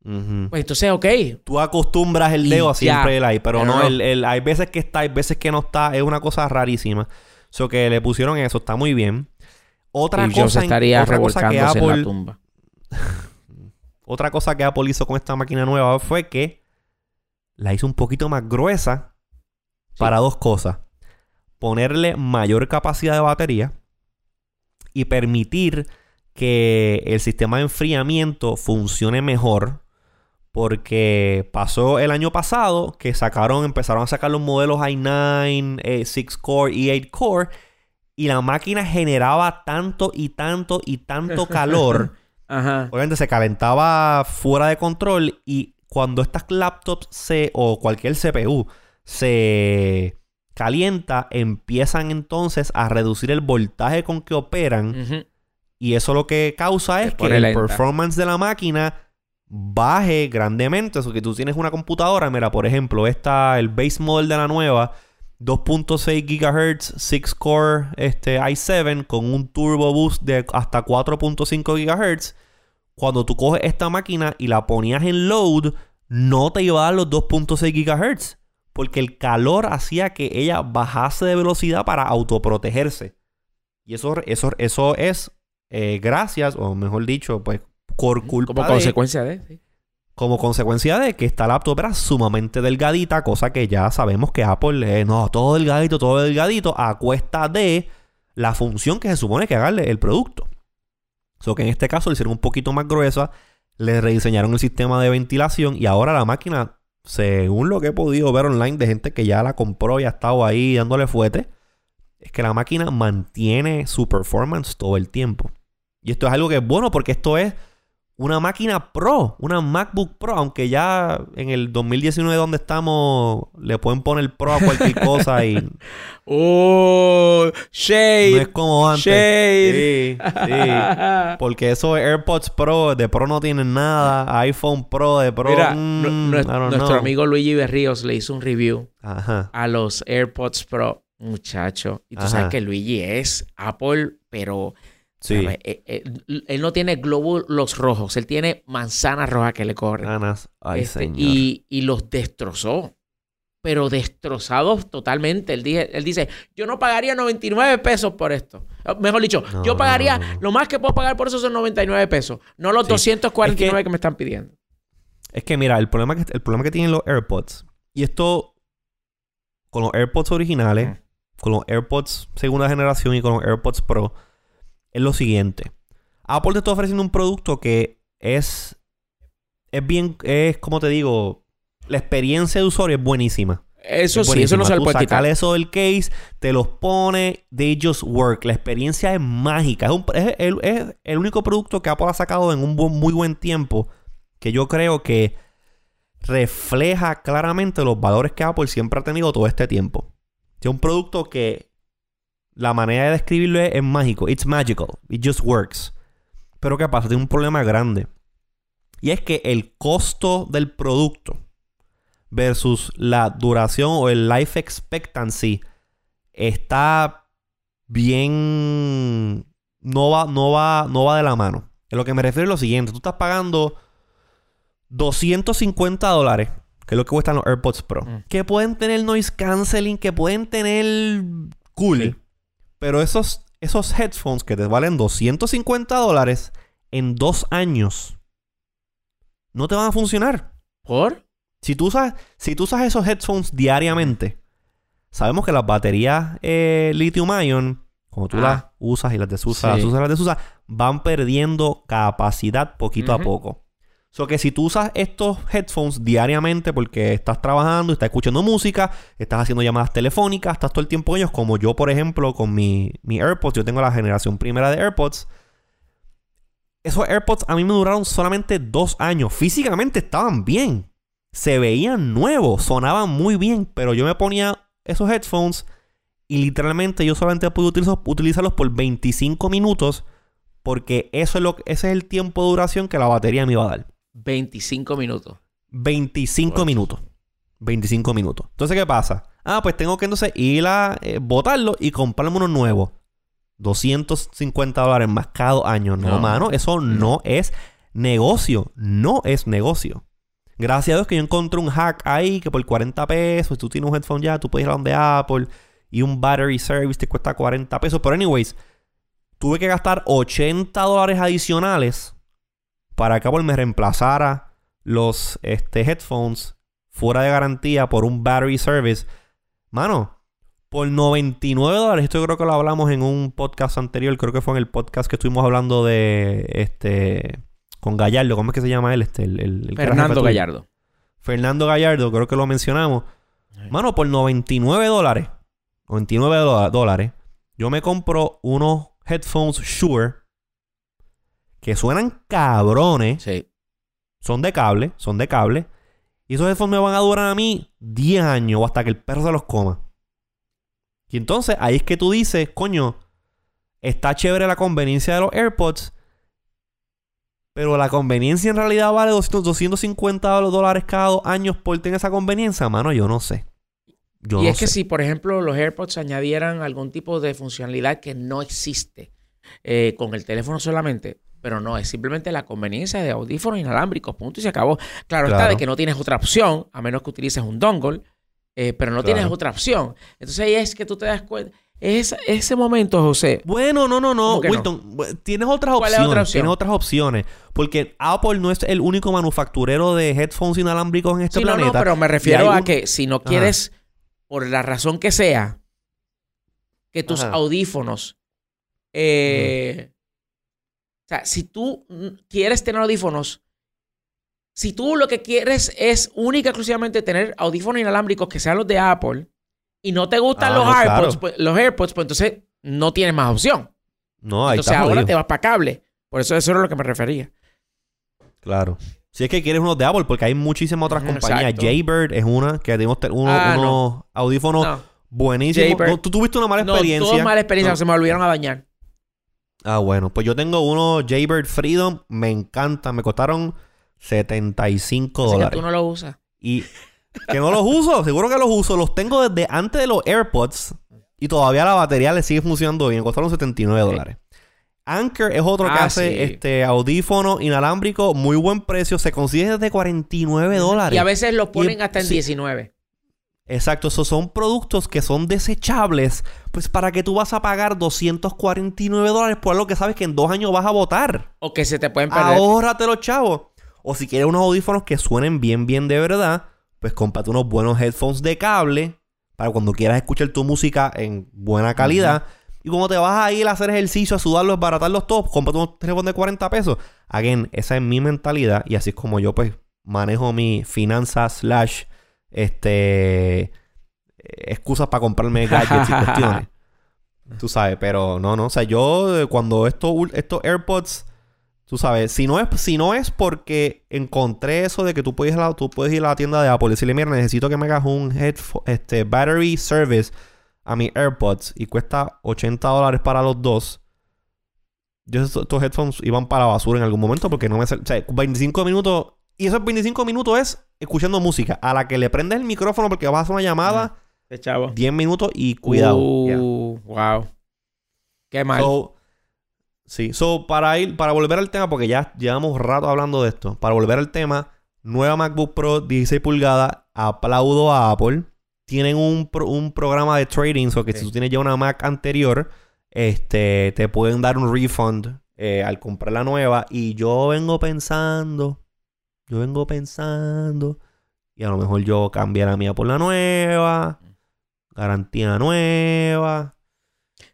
Speaker 2: pues entonces, ok.
Speaker 1: Tú acostumbras el dedo a siempre el ahí, pero no, el, hay veces que está, hay veces que no está. Es una cosa rarísima. So que le pusieron eso, está muy bien. Otra cosa,
Speaker 2: estaría otra cosa que Apple, en la tumba. [LAUGHS]
Speaker 1: otra cosa que Apple hizo con esta máquina nueva fue que la hizo un poquito más gruesa para dos cosas. Ponerle mayor capacidad de batería y permitir que el sistema de enfriamiento funcione mejor. Porque pasó el año pasado que sacaron, empezaron a sacar los modelos i9, 6 eh, core y 8 core. Y la máquina generaba tanto y tanto y tanto calor. [LAUGHS] Obviamente se calentaba fuera de control. Y cuando estas laptops se. o cualquier CPU se calienta, empiezan entonces a reducir el voltaje con que operan. Y eso lo que causa es que el performance de la máquina baje grandemente. Eso que tú tienes una computadora, mira, por ejemplo, esta, el base model de la nueva, 2.6 GHz, 6 core este, i7 con un turbo boost de hasta 4.5 GHz. Cuando tú coges esta máquina y la ponías en load, no te iba a dar los 2.6 GHz. Porque el calor hacía que ella bajase de velocidad para autoprotegerse. Y eso, eso, eso es eh, gracias, o mejor dicho, pues por culpa
Speaker 2: Como consecuencia de...
Speaker 1: Como consecuencia de que esta laptop era sumamente delgadita, cosa que ya sabemos que Apple, no, todo delgadito, todo delgadito, a cuesta de la función que se supone que haga el producto. So que en este caso le hicieron un poquito más gruesa, le rediseñaron el sistema de ventilación y ahora la máquina, según lo que he podido ver online de gente que ya la compró y ha estado ahí dándole fuete, es que la máquina mantiene su performance todo el tiempo. Y esto es algo que es bueno porque esto es una máquina Pro, una MacBook Pro, aunque ya en el 2019 donde estamos le pueden poner Pro a cualquier [LAUGHS] cosa y
Speaker 2: oh, shade.
Speaker 1: No es como antes.
Speaker 2: Shade.
Speaker 1: Sí, sí. [LAUGHS] Porque esos AirPods Pro de Pro no tienen nada, iPhone Pro de Pro.
Speaker 2: Mira, mm, nuestro amigo Luigi Berríos le hizo un review a los AirPods Pro, muchacho. Y tú sabes que Luigi es Apple, pero Sí. Eh, eh, él no tiene glóbulos rojos, él tiene manzanas rojas que le corren.
Speaker 1: Ay, este,
Speaker 2: y, y, los destrozó. Pero destrozados totalmente. Él, él dice, yo no pagaría 99 pesos por esto. Ah, mejor dicho, yo pagaría, lo más que puedo pagar por eso son 99 pesos, no los 249 que, me están pidiendo.
Speaker 1: Es que mira, el problema que, el problema que tienen los AirPods, y esto con los AirPods originales, con los AirPods segunda generación y con los AirPods Pro, es lo siguiente. Apple te está ofreciendo un producto que es. Es bien. Es como te digo. La experiencia de usuario es buenísima.
Speaker 2: Eso
Speaker 1: Es
Speaker 2: sí, eso no se le puede quitar.
Speaker 1: eso del case, te los pone, they just work. La experiencia es mágica. Es, un- es el, es el único producto que Apple ha sacado en un muy buen tiempo que yo creo que refleja claramente los valores que Apple siempre ha tenido todo este tiempo. Es un producto que la manera de describirlo es, es mágico. It's magical. It just works. Pero ¿qué pasa? Tiene un problema grande. Y es que el costo del producto versus la duración o el life expectancy está bien no va no va no va de la mano. A lo que me refiero es lo siguiente, tú estás pagando 250 dólares, que es lo que cuestan los AirPods Pro,
Speaker 2: Mm.
Speaker 1: que pueden tener noise canceling, que pueden tener cool,
Speaker 2: Sí.
Speaker 1: Pero esos esos headphones que te valen 250 dólares en dos años no te van a funcionar.
Speaker 2: ¿Por?
Speaker 1: Si tú usas, si tú usas esos headphones diariamente, sabemos que las baterías eh, lithium ion, cuando tú
Speaker 2: Ah.
Speaker 1: las usas y las desusas,
Speaker 2: Sí.
Speaker 1: las usas y las desusas, van perdiendo capacidad poquito a poco. So que si tú usas estos headphones diariamente porque estás trabajando, estás escuchando música, estás haciendo llamadas telefónicas, estás todo el tiempo con ellos, como yo, por ejemplo, con mi, mi AirPods, yo tengo la generación primera de AirPods. Esos AirPods a mí me duraron solamente dos años. Físicamente estaban bien. Se veían nuevos, sonaban muy bien, pero yo me ponía esos headphones y literalmente yo solamente pude utilizarlos, por 25 minutos porque eso es lo, ese es el tiempo de duración que la batería me iba a dar.
Speaker 2: 25 minutos.
Speaker 1: 25
Speaker 2: Pues.
Speaker 1: minutos. 25 minutos. Entonces, ¿qué pasa? Ah, pues tengo que entonces ir a eh, botarlo y comprarme unos nuevos. 250 dólares más cada año. No,
Speaker 2: No.
Speaker 1: mano, eso no es negocio. No es negocio. Gracias a Dios que yo encontré un hack ahí que por 40 pesos, tú tienes un headphone ya, tú puedes ir a donde Apple y un battery service te cuesta 40 pesos. Pero, anyways, tuve que gastar 80 dólares adicionales para que Apple me reemplazara los este, headphones fuera de garantía por un battery service. Mano, por 99 dólares, esto yo creo que lo hablamos en un podcast anterior, creo que fue en el podcast que estuvimos hablando de este con Gallardo, ¿cómo es que se llama él? Este, el, el- el
Speaker 2: Fernando
Speaker 1: tuyo.
Speaker 2: Gallardo.
Speaker 1: Fernando Gallardo, creo que lo mencionamos. Mano, por 99 dólares, 99 dóla- dólares, yo me compro unos headphones Shure que suenan cabrones.
Speaker 2: Sí.
Speaker 1: Son de cable, son de cable. Y esos headphones me van a durar a mí 10 años o hasta que el perro se los coma. Y entonces ahí es que tú dices, coño, está chévere la conveniencia de los AirPods. Pero la conveniencia en realidad vale 200, 250 dólares cada dos años por tener esa conveniencia, mano, yo no sé. Yo
Speaker 2: y
Speaker 1: no
Speaker 2: es que si, por ejemplo, los AirPods añadieran algún tipo de funcionalidad que no existe eh, con el teléfono solamente, pero no, es simplemente la conveniencia de audífonos inalámbricos, punto y se acabó. Claro, está de que no tienes otra opción, a menos que utilices un dongle, eh, pero no tienes otra opción. Entonces ahí es que tú te das cuenta. Es ese momento, José.
Speaker 1: Bueno, no, no, no,
Speaker 2: ¿Cómo que no?
Speaker 1: Wilton. Tienes otras
Speaker 2: ¿Cuál es
Speaker 1: opciones.
Speaker 2: otra opción?
Speaker 1: Tienes otras opciones. Porque Apple no es el único manufacturero de headphones inalámbricos en este
Speaker 2: Sí, no,
Speaker 1: planeta.
Speaker 2: no, pero me refiero a
Speaker 1: un-
Speaker 2: que si no quieres, por la razón que sea, que tus
Speaker 1: Ajá.
Speaker 2: audífonos. eh, O sea, si tú quieres tener audífonos, si tú lo que quieres es única y exclusivamente tener audífonos inalámbricos que sean los de Apple y no te gustan
Speaker 1: Ah,
Speaker 2: los
Speaker 1: no,
Speaker 2: AirPods,
Speaker 1: claro.
Speaker 2: pues, los AirPods, pues entonces no tienes más opción.
Speaker 1: No, ahí
Speaker 2: Entonces ahora
Speaker 1: jodido.
Speaker 2: te vas para cable. Por eso eso era lo que me refería.
Speaker 1: Claro. Si es que quieres unos de Apple, porque hay muchísimas otras compañías. Jaybird es una que tenemos uno-
Speaker 2: Ah, no.
Speaker 1: unos audífonos
Speaker 2: No,
Speaker 1: buenísimos. No, Tú tuviste una mala
Speaker 2: no
Speaker 1: experiencia.
Speaker 2: todo mala experiencia,
Speaker 1: No.
Speaker 2: se me volvieron a dañar.
Speaker 1: Ah, bueno. Pues yo tengo unos Jaybird Freedom. Me encantan. Me costaron 75
Speaker 2: Así que
Speaker 1: dólares.
Speaker 2: tú no lo usas.
Speaker 1: Y que no los uso, seguro que los uso. Los tengo desde antes de los AirPods. Y todavía la batería le sigue funcionando bien. Costaron 79
Speaker 2: Ok.
Speaker 1: dólares. Anchor es otro que
Speaker 2: Ah,
Speaker 1: hace
Speaker 2: sí.
Speaker 1: este audífono inalámbrico, muy buen precio. Se consigue desde 49 dólares.
Speaker 2: Y a veces los
Speaker 1: Y-
Speaker 2: ponen hasta en
Speaker 1: sí.
Speaker 2: 19.
Speaker 1: Exacto, esos son productos que son desechables. Pues para que tú vas a pagar 249 dólares por algo que sabes que en dos años vas a votar.
Speaker 2: O que se te pueden perder.
Speaker 1: Ahórratelo, chavo. O si quieres unos audífonos que suenen bien, bien de verdad, pues cómprate unos buenos headphones de cable para cuando quieras escuchar tu música en buena calidad. Y cuando te vas a ir a hacer ejercicio, a sudarlos, baratarlos todos, cómprate unos teléfonos de 40 pesos. Again, esa es mi mentalidad y así es como yo pues manejo mi finanzas slash este excusas para comprarme [LAUGHS] gadgets y cuestiones. Tú sabes, pero no, no. O sea, yo eh, cuando esto, estos AirPods, tú sabes, si no es, si no es porque encontré eso de que tú puedes, ir a la, tú puedes ir a la tienda de Apple y decirle, mira, necesito que me hagas un headphone, este, battery service a mis AirPods y cuesta 80 dólares para los dos. Yo estos headphones iban para la basura en algún momento porque no me... O sea, 25 minutos... Y esos 25 minutos es escuchando música. A la que le prendes el micrófono porque vas a hacer una llamada...
Speaker 2: De chavo.
Speaker 1: 10 minutos y cuidado.
Speaker 2: Uh, Wow. Qué mal.
Speaker 1: sí. So, para ir... Para volver al tema, porque ya llevamos rato hablando de esto. Para volver al tema... Nueva MacBook Pro 16 pulgadas. Aplaudo a Apple. Tienen un, un programa de trading. O que si tú tienes ya una Mac anterior este, te pueden dar un refund eh, al comprar la nueva. Y yo vengo pensando, yo vengo pensando, y a lo mejor yo cambiar la mía por la nueva, garantía nueva.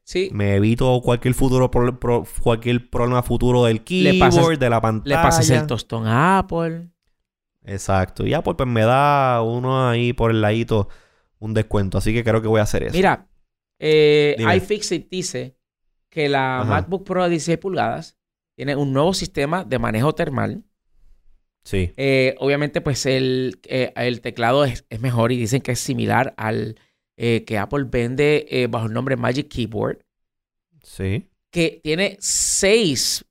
Speaker 2: Sí.
Speaker 1: Me evito cualquier futuro cualquier problema futuro del keyboard, de la pantalla.
Speaker 2: Le pasas el tostón a Apple.
Speaker 1: Exacto. Y Apple pues me da uno ahí por el ladito un descuento. Así que creo que voy a hacer eso.
Speaker 2: Mira, eh, iFixit dice que la MacBook Pro de 16 pulgadas tiene un nuevo sistema de manejo termal.
Speaker 1: Sí.
Speaker 2: Eh, obviamente, pues el, eh, el teclado es, mejor y dicen que es similar al eh, que Apple vende bajo el nombre Magic Keyboard.
Speaker 1: Sí.
Speaker 2: Que tiene seis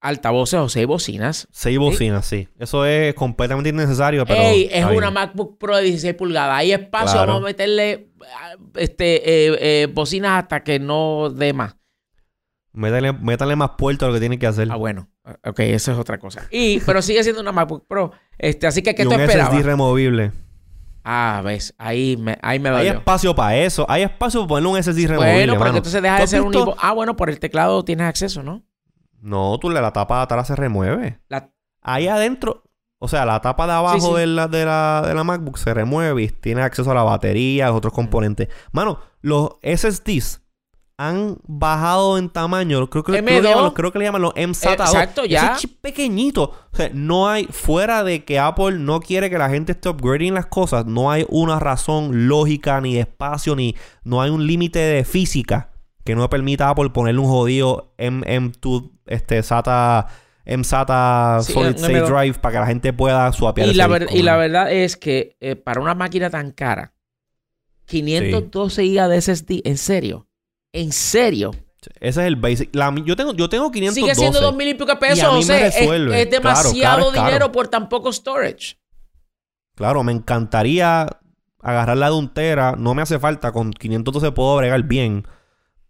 Speaker 2: altavoces o seis bocinas.
Speaker 1: Seis bocinas, sí. Eso es completamente innecesario, pero...
Speaker 2: Ey, es una MacBook Pro de 16 pulgadas. Hay espacio, vamos a meterle este, eh, eh, bocinas hasta que no dé más.
Speaker 1: Métale, más puertos a lo que tiene que hacer.
Speaker 2: Ah, bueno. Ok, eso es otra cosa. Y, pero sigue siendo una MacBook Pro. Este, así que, ¿qué
Speaker 1: y
Speaker 2: tú
Speaker 1: un SSD removible.
Speaker 2: Ah, ves, ahí me, ahí me
Speaker 1: Hay espacio para eso. Hay espacio para ponerle un SSD removible.
Speaker 2: Bueno, pero entonces deja de ser un Ah, bueno, por el teclado tienes acceso, ¿no?
Speaker 1: No, tú la tapa de atrás se remueve. Ahí adentro, o sea, la tapa de abajo De, la, de, la, de la MacBook se remueve y tiene acceso a la batería, a los otros componentes. Mano, los SSDs han bajado en tamaño. Creo, que, creo que le llaman los MSATA.
Speaker 2: Exacto, ya.
Speaker 1: Chip pequeñito. O sea, no hay, fuera de que Apple no quiere que la gente esté upgrading las cosas, no hay una razón lógica, ni de espacio, ni no hay un límite de física que no permita a Apple ponerle un jodido M2 este, SATA, MSATA Solid State Drive para que la gente pueda swapear
Speaker 2: y la, y la verdad es que eh, para una máquina tan cara, 512 GB de SSD, ¿en serio? ¿En serio?
Speaker 1: Ese es el basic. yo, tengo, yo tengo 512.
Speaker 2: Sigue siendo dos mil y pico pesos. o sea, es, demasiado dinero por tan poco storage.
Speaker 1: Claro, me encantaría agarrar la de un tera. No me hace falta. Con 512 puedo bregar bien.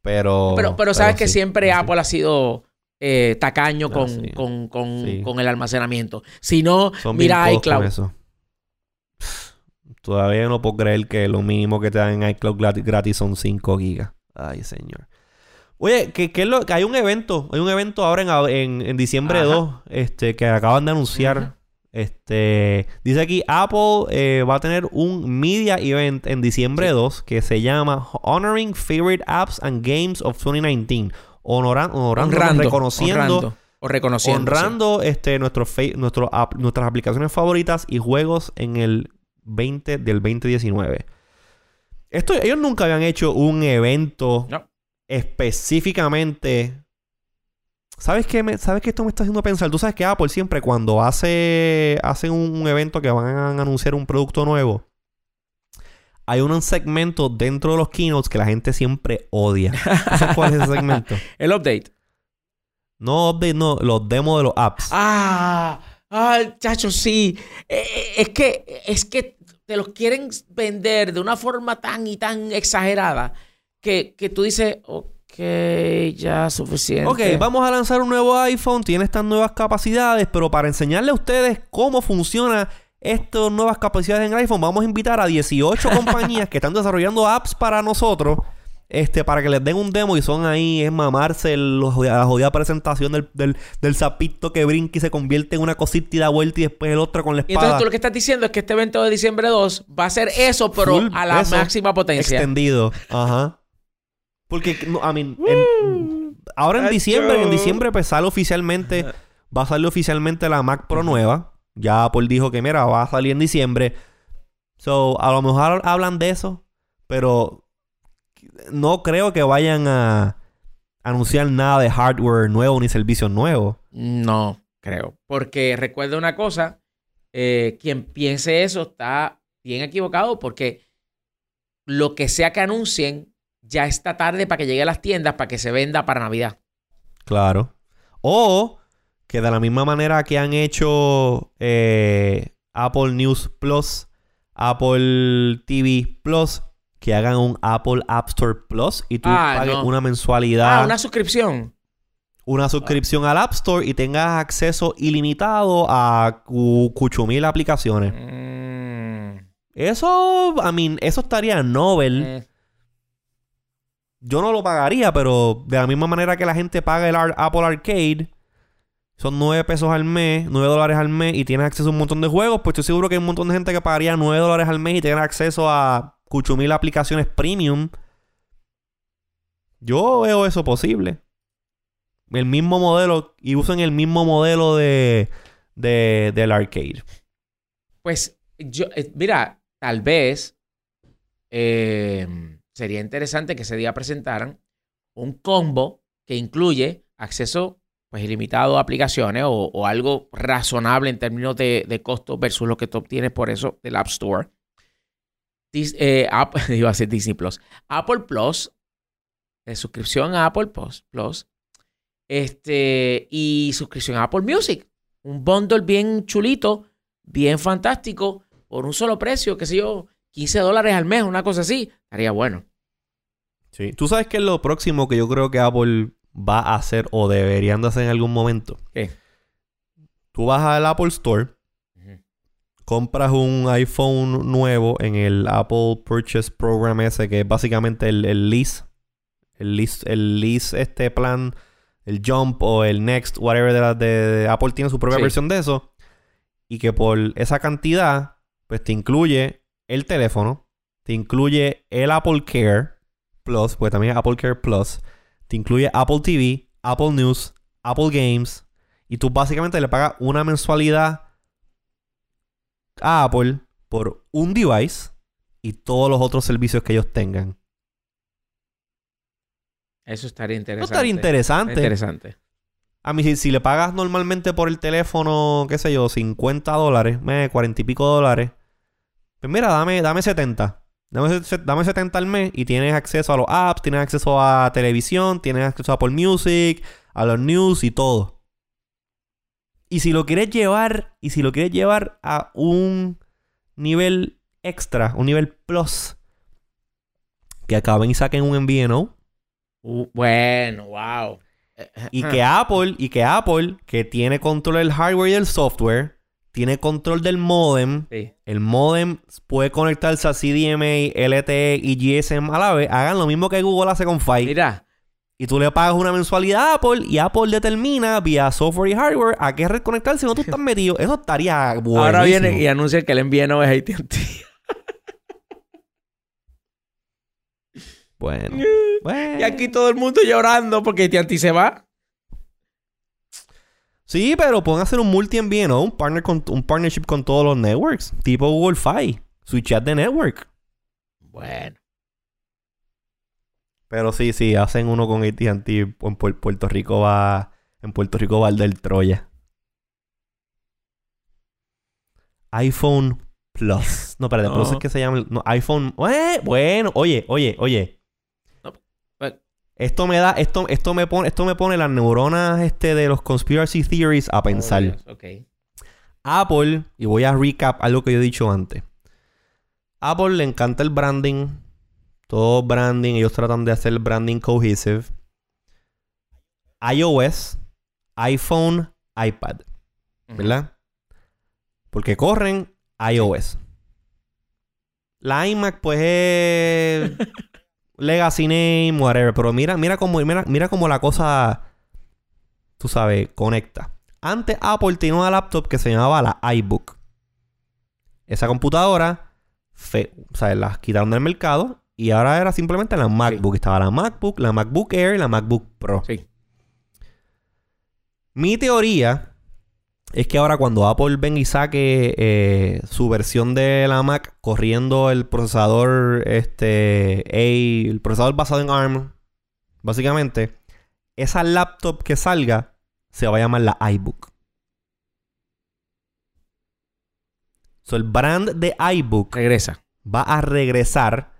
Speaker 1: Pero.
Speaker 2: Pero, sabes que siempre Apple ha sido eh, tacaño ah, con, el almacenamiento. Si no, mira iCloud.
Speaker 1: Todavía no puedo creer que lo mínimo que te dan en iCloud gratis, son 5 gigas. Ay, señor. Oye, que, que, lo, que hay un evento. Hay un evento ahora en, en, diciembre 2 este, que acaban de anunciar. Este, dice aquí, Apple eh, va a tener un media event en diciembre 2 que se llama Honoring Favorite Apps and Games of 2019. honorando, reconociendo,
Speaker 2: o reconociendo,
Speaker 1: honrando este, nuestro nuestro nuestras aplicaciones favoritas y juegos en el 20 del 2019. Esto, ellos nunca habían hecho un evento específicamente ¿Sabes qué, ¿Sabes qué esto me está haciendo pensar? Tú sabes que Apple siempre cuando hace hacen un, evento que van a anunciar un producto nuevo, hay un segmento dentro de los keynotes que la gente siempre odia. [LAUGHS] ¿Sabes cuál es ese segmento?
Speaker 2: El update.
Speaker 1: No update, no, los demos de los apps.
Speaker 2: Ah, ah, chacho, sí. Eh, eh, es que, es que te los quieren vender de una forma tan y tan exagerada que, que tú dices, Ok, ya suficiente.
Speaker 1: Ok, vamos a lanzar un nuevo iPhone, tiene estas nuevas capacidades, pero para enseñarle a ustedes cómo funciona estas nuevas capacidades en iPhone, vamos a invitar a 18 [LAUGHS] compañías que están desarrollando apps para nosotros. Este, para que les den un demo y son ahí, es mamarse la jodida presentación del, del, del, sapito que brinca y se convierte en una cosita y da vuelta y después el otro con la espada. Y
Speaker 2: entonces tú lo que estás diciendo es que este evento de diciembre 2 va a ser eso, pero a la máxima potencia.
Speaker 1: Extendido. Ajá. Porque, a mí, ahora en diciembre, en diciembre, pues sale oficialmente, va a salir oficialmente la Mac Pro nueva. Ya Apple dijo que, mira, va a salir en diciembre. So, a lo mejor hablan de eso. Pero no creo que vayan a anunciar nada de hardware nuevo ni servicios nuevos.
Speaker 2: No creo. Porque recuerda una cosa, eh, quien piense eso está bien equivocado porque lo que sea que anuncien ya está tarde para que llegue a las tiendas para que se venda para Navidad.
Speaker 1: Claro. O que de la misma manera que han hecho eh, Apple News Plus, Apple TV Plus, que hagan un Apple App Store Plus y tú
Speaker 2: Ah,
Speaker 1: pagues
Speaker 2: no.
Speaker 1: una mensualidad,
Speaker 2: Ah, una suscripción.
Speaker 1: una suscripción al App Store y tengas acceso ilimitado a cu- cuchumil aplicaciones.
Speaker 2: Mm,
Speaker 1: Eso, I mean, eso estaría Nobel.
Speaker 2: eh,
Speaker 1: Yo no lo pagaría, pero de la misma manera que la gente paga el Ar- Apple Arcade, son 9 pesos al mes, 9 dólares al mes y tienes acceso a un montón de juegos, pues estoy seguro que hay un montón de gente que pagaría 9 dólares al mes y tiene acceso a cuchumil aplicaciones premium. Yo veo eso posible. El mismo modelo y usan el mismo modelo de, de- del arcade.
Speaker 2: Pues yo, eh, mira, tal vez eh, sería interesante que ese día presentaran un combo que incluye acceso pues ilimitado a aplicaciones o, algo razonable en términos de, de costo versus lo que tú obtienes por eso del App Store. Eh, App- [LAUGHS] iba a ser Disney Plus. Apple Plus, de suscripción a Apple Plus, Plus este, y suscripción a Apple Music. Un bundle bien chulito, bien fantástico, por un solo precio, qué sé yo, 15 dólares al mes, una cosa así. Estaría bueno.
Speaker 1: Sí. ¿Tú sabes qué es lo próximo que yo creo que Apple va a hacer o deberían de hacer en algún momento?
Speaker 2: ¿Qué?
Speaker 1: Tú vas al Apple Store, compras un iPhone nuevo en el Apple Purchase Program ese, que es básicamente el, el lease. El lease, el lease, este plan, el Jump o el Next, whatever de, la- de- de Apple tiene su propia
Speaker 2: Sí.
Speaker 1: versión de eso. Y que por esa cantidad, pues te incluye el teléfono, te incluye el Apple Care Plus, pues también es Apple Care Plus, te incluye Apple TV, Apple News, Apple Games, y tú básicamente le pagas una mensualidad a Apple por un device y todos los otros servicios que ellos tengan.
Speaker 2: Eso estaría
Speaker 1: Eso
Speaker 2: interesante.
Speaker 1: estaría interesante.
Speaker 2: Interesante.
Speaker 1: A mí, si, si le pagas normalmente por el teléfono, qué sé yo, 50 dólares, eh, 40 y pico dólares, pues mira, dame, dame 70. Dame, dame 70 al mes y tienes acceso a los apps, tienes acceso a televisión, tienes acceso a Apple Music, a los news y todo. Y si lo quieres llevar, y si lo quieres llevar a un nivel extra, un nivel plus, que acaben y saquen un MVNO,
Speaker 2: Uh, bueno, wow.
Speaker 1: Y que Apple, y que Apple, que tiene control del hardware y del software, tiene control del modem.
Speaker 2: Sí.
Speaker 1: El modem puede conectarse a CDMA, LTE y GSM a la vez. Hagan lo mismo que Google hace con Fi.
Speaker 2: Mira,
Speaker 1: Y tú le pagas una mensualidad a Apple y Apple determina vía software y hardware a qué red conectarse si no tú estás [LAUGHS] metido. Eso estaría bueno.
Speaker 2: ahora viene y anuncia que el envío no es AT&T. [LAUGHS]
Speaker 1: Bueno. bueno. [LAUGHS]
Speaker 2: y aquí todo el mundo llorando porque AT&T se va.
Speaker 1: Sí, pero pueden hacer un multi ¿no? Un, partner con, un partnership con todos los networks. Tipo Google Fi. Chat de network.
Speaker 2: Bueno.
Speaker 1: Pero sí, sí, hacen uno con AT&T en Pu- Puerto Rico va en Puerto Rico va el del Troya. iPhone Plus. No, espérate, Plus
Speaker 2: No.
Speaker 1: es que se llama no, iPhone. Eh, bueno, oye, oye, oye.
Speaker 2: No, pues-
Speaker 1: Esto me da esto esto me pone esto me pone las neuronas este de los conspiracy theories a pensar.
Speaker 2: Oh, ok.
Speaker 1: Apple, y voy a recap algo que yo he dicho antes. Apple le encanta el branding. Todo branding. Ellos tratan de hacer branding cohesive. iOS, iPhone, iPad. ¿Verdad? Porque corren iOS. La iMac, pues es. [LAUGHS] Legacy name, whatever. Pero mira, mira cómo, mira, mira cómo la cosa. Tú sabes, conecta. Antes Apple tenía una laptop que se llamaba la iBook. Esa computadora, fe, o sea, las quitaron del mercado y ahora era simplemente la MacBook. Estaba la MacBook, la MacBook Air y la MacBook Pro.
Speaker 2: Sí.
Speaker 1: Mi teoría es que ahora cuando Apple venga y saque eh, su versión de la Mac corriendo el procesador este A, el procesador basado en ARM, básicamente, esa laptop que salga se va a llamar la iBook. So, el brand de iBook
Speaker 2: Regresa.
Speaker 1: va a regresar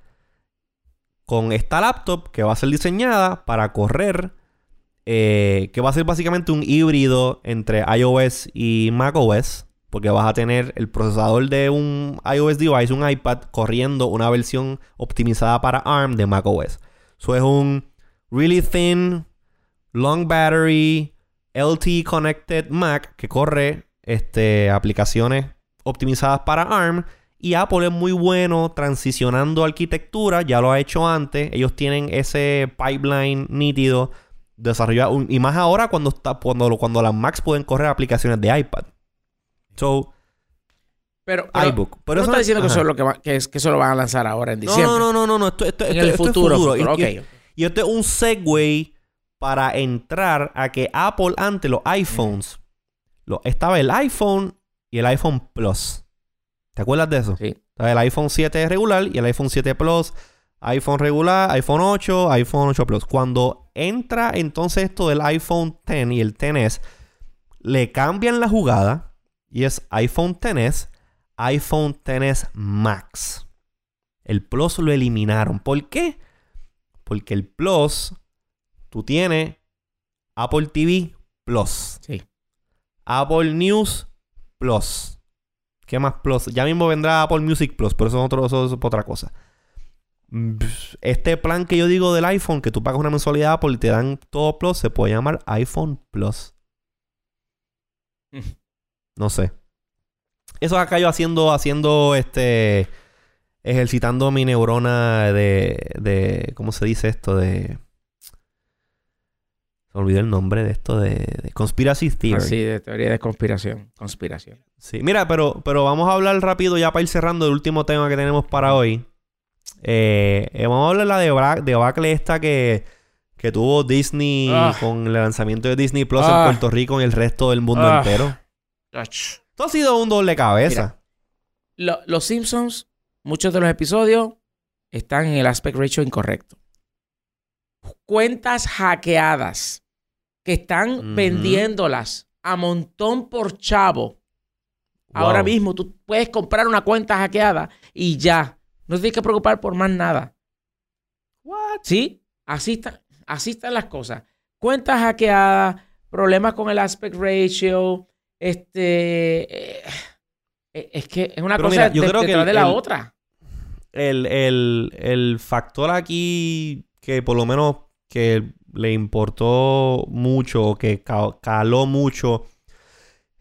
Speaker 1: con esta laptop que va a ser diseñada para correr, eh, que va a ser básicamente un híbrido entre iOS y macOS, porque vas a tener el procesador de un iOS device, un iPad, corriendo una versión optimizada para ARM de macOS. Eso es un really thin, long battery, LTE connected Mac que corre este, aplicaciones optimizadas para ARM. Y Apple es muy bueno transicionando arquitectura, ya lo ha hecho antes. Ellos tienen ese pipeline nítido desarrollado. Y más ahora cuando, está, cuando, cuando las Macs pueden correr aplicaciones de iPad. So,
Speaker 2: Pero, pero
Speaker 1: iBook. Pero
Speaker 2: no está diciendo que eso, es lo que, va- que, es- que eso lo van a lanzar ahora en diciembre.
Speaker 1: no, no, no, no, no. Esto, esto,
Speaker 2: En
Speaker 1: esto-
Speaker 2: el
Speaker 1: esto es
Speaker 2: futuro.
Speaker 1: futuro.
Speaker 2: futuro,
Speaker 1: Y- y-
Speaker 2: ok.
Speaker 1: Y esto es un segue para entrar a que Apple antes los iPhones, lo, estaba el iPhone y el iPhone Plus. ¿Te acuerdas de eso?
Speaker 2: Sí.
Speaker 1: El iPhone 7 regular y el iPhone 7 Plus, iPhone regular, iPhone 8, iPhone 8 Plus. Cuando entra entonces esto del iPhone 10 y el 10S, le cambian la jugada y es iPhone 10S, iPhone 10S Max. El Plus lo eliminaron. ¿Por qué? Porque el Plus, tú tienes Apple TV Plus,
Speaker 2: Sí.
Speaker 1: Apple News Plus. ¿Qué más Plus? Ya mismo vendrá Apple Music Plus, pero eso es, otro, eso es otra cosa. Mm, Este plan que yo digo del iPhone, que tú pagas una mensualidad Apple y te dan todo Plus, se puede llamar iPhone Plus.
Speaker 2: Mm.
Speaker 1: No sé. Eso acá yo haciendo, haciendo, este, ejercitando mi neurona de, de, ¿cómo se dice esto? De... Me olvidó el nombre de esto de, de Conspiracy Theory.
Speaker 2: Así, de teoría de conspiración. Conspiración.
Speaker 1: Sí, mira, pero, pero vamos a hablar rápido ya para ir cerrando el último tema que tenemos para hoy. Eh, eh, vamos a hablar de la debra- debacle esta que, que tuvo Disney
Speaker 2: Ah.
Speaker 1: con el lanzamiento de Disney Plus
Speaker 2: Ah.
Speaker 1: en Puerto Rico y en el resto del mundo
Speaker 2: Ah.
Speaker 1: entero. Esto ha sido un doble cabeza.
Speaker 2: Lo- los Simpsons, muchos de los episodios están en el aspect ratio incorrecto. Cuentas hackeadas que están vendiéndolas a montón por chavo. Ahora mismo tú puedes comprar una cuenta hackeada y ya. No te tienes que preocupar por más nada.
Speaker 1: What?
Speaker 2: ¿Sí? Así, está- así están las cosas. Cuentas hackeadas, problemas con el aspect ratio. Este. eh, eh, es que es una
Speaker 1: Pero
Speaker 2: cosa
Speaker 1: mira, yo
Speaker 2: de-
Speaker 1: creo que
Speaker 2: detrás
Speaker 1: el-
Speaker 2: de la
Speaker 1: el-
Speaker 2: otra.
Speaker 1: El, el- el factor aquí que por lo menos que le importó mucho, o que ca- caló mucho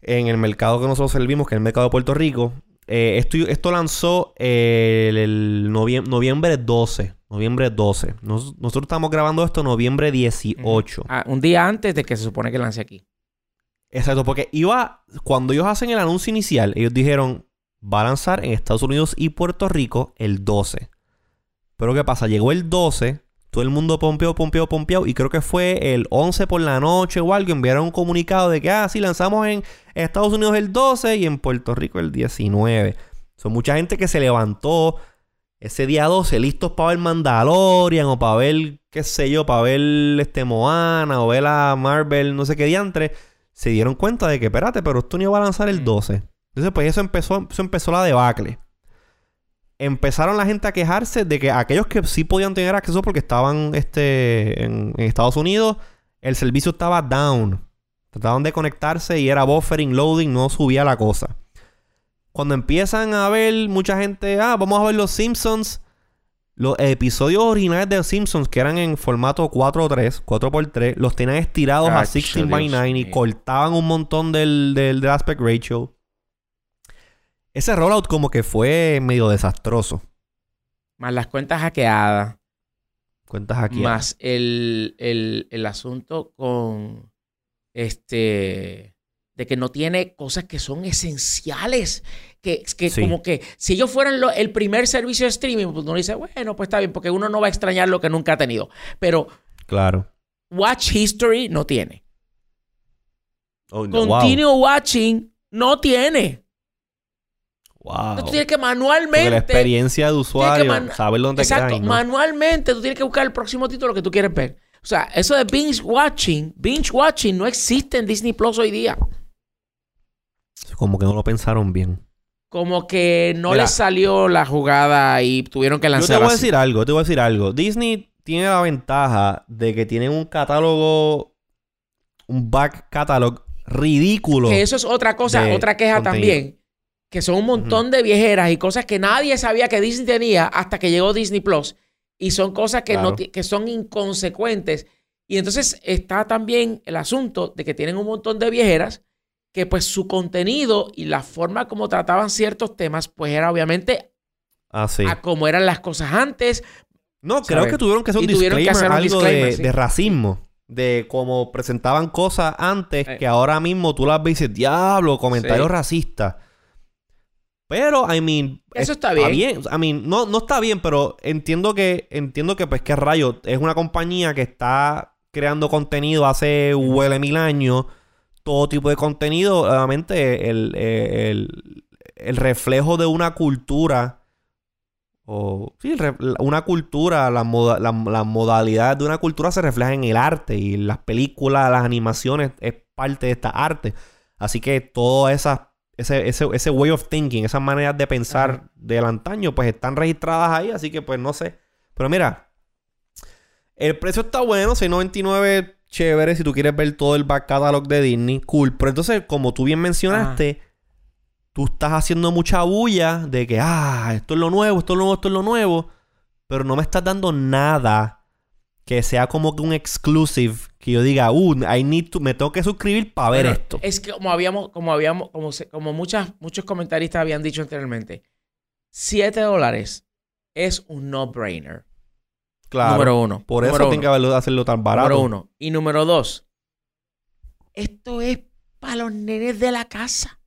Speaker 1: en el mercado que nosotros servimos, que es el mercado de Puerto Rico, eh, esto, esto lanzó eh, el, el noviem- noviembre 12. Noviembre 12. Nos- nosotros estamos grabando esto noviembre 18.
Speaker 2: Ah, un día antes de que se supone que lance aquí.
Speaker 1: Exacto, porque iba, cuando ellos hacen el anuncio inicial, ellos dijeron, va a lanzar en Estados Unidos y Puerto Rico el 12. Pero ¿qué pasa? Llegó el 12, todo el mundo pompeó, pompeó, pompeó, y creo que fue el 11 por la noche o algo, enviaron un comunicado de que, ah, sí, lanzamos en Estados Unidos el 12 y en Puerto Rico el 19. Son mucha gente que se levantó ese día 12 listos para ver Mandalorian o para ver, qué sé yo, para ver este Moana o ver a Marvel, no sé qué diantre se dieron cuenta de que, espérate, pero esto no iba a lanzar el
Speaker 2: Mm.
Speaker 1: 12. Entonces, pues eso empezó, eso empezó la debacle. Empezaron la gente a quejarse de que aquellos que sí podían tener acceso porque estaban este, en, en Estados Unidos, el servicio estaba down. Trataban de conectarse y era buffering, loading, no subía la cosa. Cuando empiezan a ver mucha gente, ah, vamos a ver los Simpsons. Los episodios originales de los Simpsons, que eran en formato 4.3, 4x3, los tenían estirados a
Speaker 2: Acho,
Speaker 1: 16 by
Speaker 2: Dios
Speaker 1: 9 y cortaban un montón del, del, del aspect ratio. Ese rollout como que fue medio desastroso.
Speaker 2: Más las cuentas hackeadas.
Speaker 1: Cuentas aquí.
Speaker 2: Más el, el- el asunto con este de que no tiene cosas que son esenciales. Que, que
Speaker 1: Sí.
Speaker 2: como que si ellos fueran lo- el primer servicio de streaming, pues uno dice, bueno, pues está bien, porque uno no va a extrañar lo que nunca ha tenido. Pero
Speaker 1: Claro.
Speaker 2: Watch History no tiene.
Speaker 1: Oh, wow.
Speaker 2: Continue Watching no tiene.
Speaker 1: Wow.
Speaker 2: Tú tienes que
Speaker 1: Porque
Speaker 2: manualmente.
Speaker 1: la experiencia de usuario, saber dónde
Speaker 2: Exacto,
Speaker 1: ¿no?
Speaker 2: manualmente tú tienes que buscar el próximo título que tú quieres ver. O sea, eso de binge watching, binge watching no existe en Disney Plus hoy día.
Speaker 1: Como que no lo pensaron bien.
Speaker 2: Como que no
Speaker 1: Mira.
Speaker 2: les salió la jugada y tuvieron que
Speaker 1: Yo te
Speaker 2: lanzar
Speaker 1: voy a decir algo, te voy a decir algo. Disney tiene la ventaja de que tienen un catálogo, un back catalog ridículo.
Speaker 2: Que eso es otra cosa, otra queja
Speaker 1: contenido.
Speaker 2: también. Que son un montón de viejeras y cosas que nadie sabía que Disney tenía hasta que llegó Disney Plus. Y son cosas que,
Speaker 1: Claro.
Speaker 2: no, que son inconsecuentes. Y entonces está también el asunto de que tienen un montón de viejeras que pues su contenido y la forma como trataban ciertos temas pues era obviamente
Speaker 1: Ah, sí.
Speaker 2: a como eran las cosas antes.
Speaker 1: No, creo que tuvieron que hacer un
Speaker 2: que
Speaker 1: disclaimer,
Speaker 2: hacer un
Speaker 1: algo
Speaker 2: disclaimer,
Speaker 1: de,
Speaker 2: sí.
Speaker 1: de racismo. De cómo presentaban cosas antes
Speaker 2: Eh.
Speaker 1: que ahora mismo tú las ves y dices, diablo, comentarios
Speaker 2: Sí.
Speaker 1: racistas. Pero, I mean...
Speaker 2: Eso está bien.
Speaker 1: I mean, no, no está bien, pero entiendo que, entiendo que, pues, que rayo, es una compañía que está creando contenido hace huele mil años. Todo tipo de contenido, obviamente, el, el, el reflejo de una cultura o sí, una cultura, la, moda- la, la modalidad de una cultura se refleja en el arte y las películas, las animaciones es parte de esta arte. Así que todo esa, ese, ese, ese way of thinking, esas maneras de pensar
Speaker 2: Ajá.
Speaker 1: del antaño, pues están registradas ahí, así que pues no sé. Pero mira, el precio está bueno, 6.99 chévere si tú quieres ver todo el back catalog de Disney, cool. Pero entonces, como tú bien mencionaste, tú estás haciendo mucha bulla de que, ah, esto es lo nuevo, esto es lo nuevo, esto es lo nuevo, pero no me estás dando nada que sea como que un exclusive que yo diga, uh, I need to, me tengo que suscribir para ver esto.
Speaker 2: Es que como habíamos, como habíamos, como, se- como muchas, muchos comentaristas habían dicho anteriormente, 7 dólares es un no-brainer.
Speaker 1: Claro.
Speaker 2: Número uno.
Speaker 1: Por eso
Speaker 2: Número
Speaker 1: tienen que
Speaker 2: uno.
Speaker 1: haberlo- hacerlo tan barato.
Speaker 2: Número uno. Y número dos. Esto es para los nenes de la casa.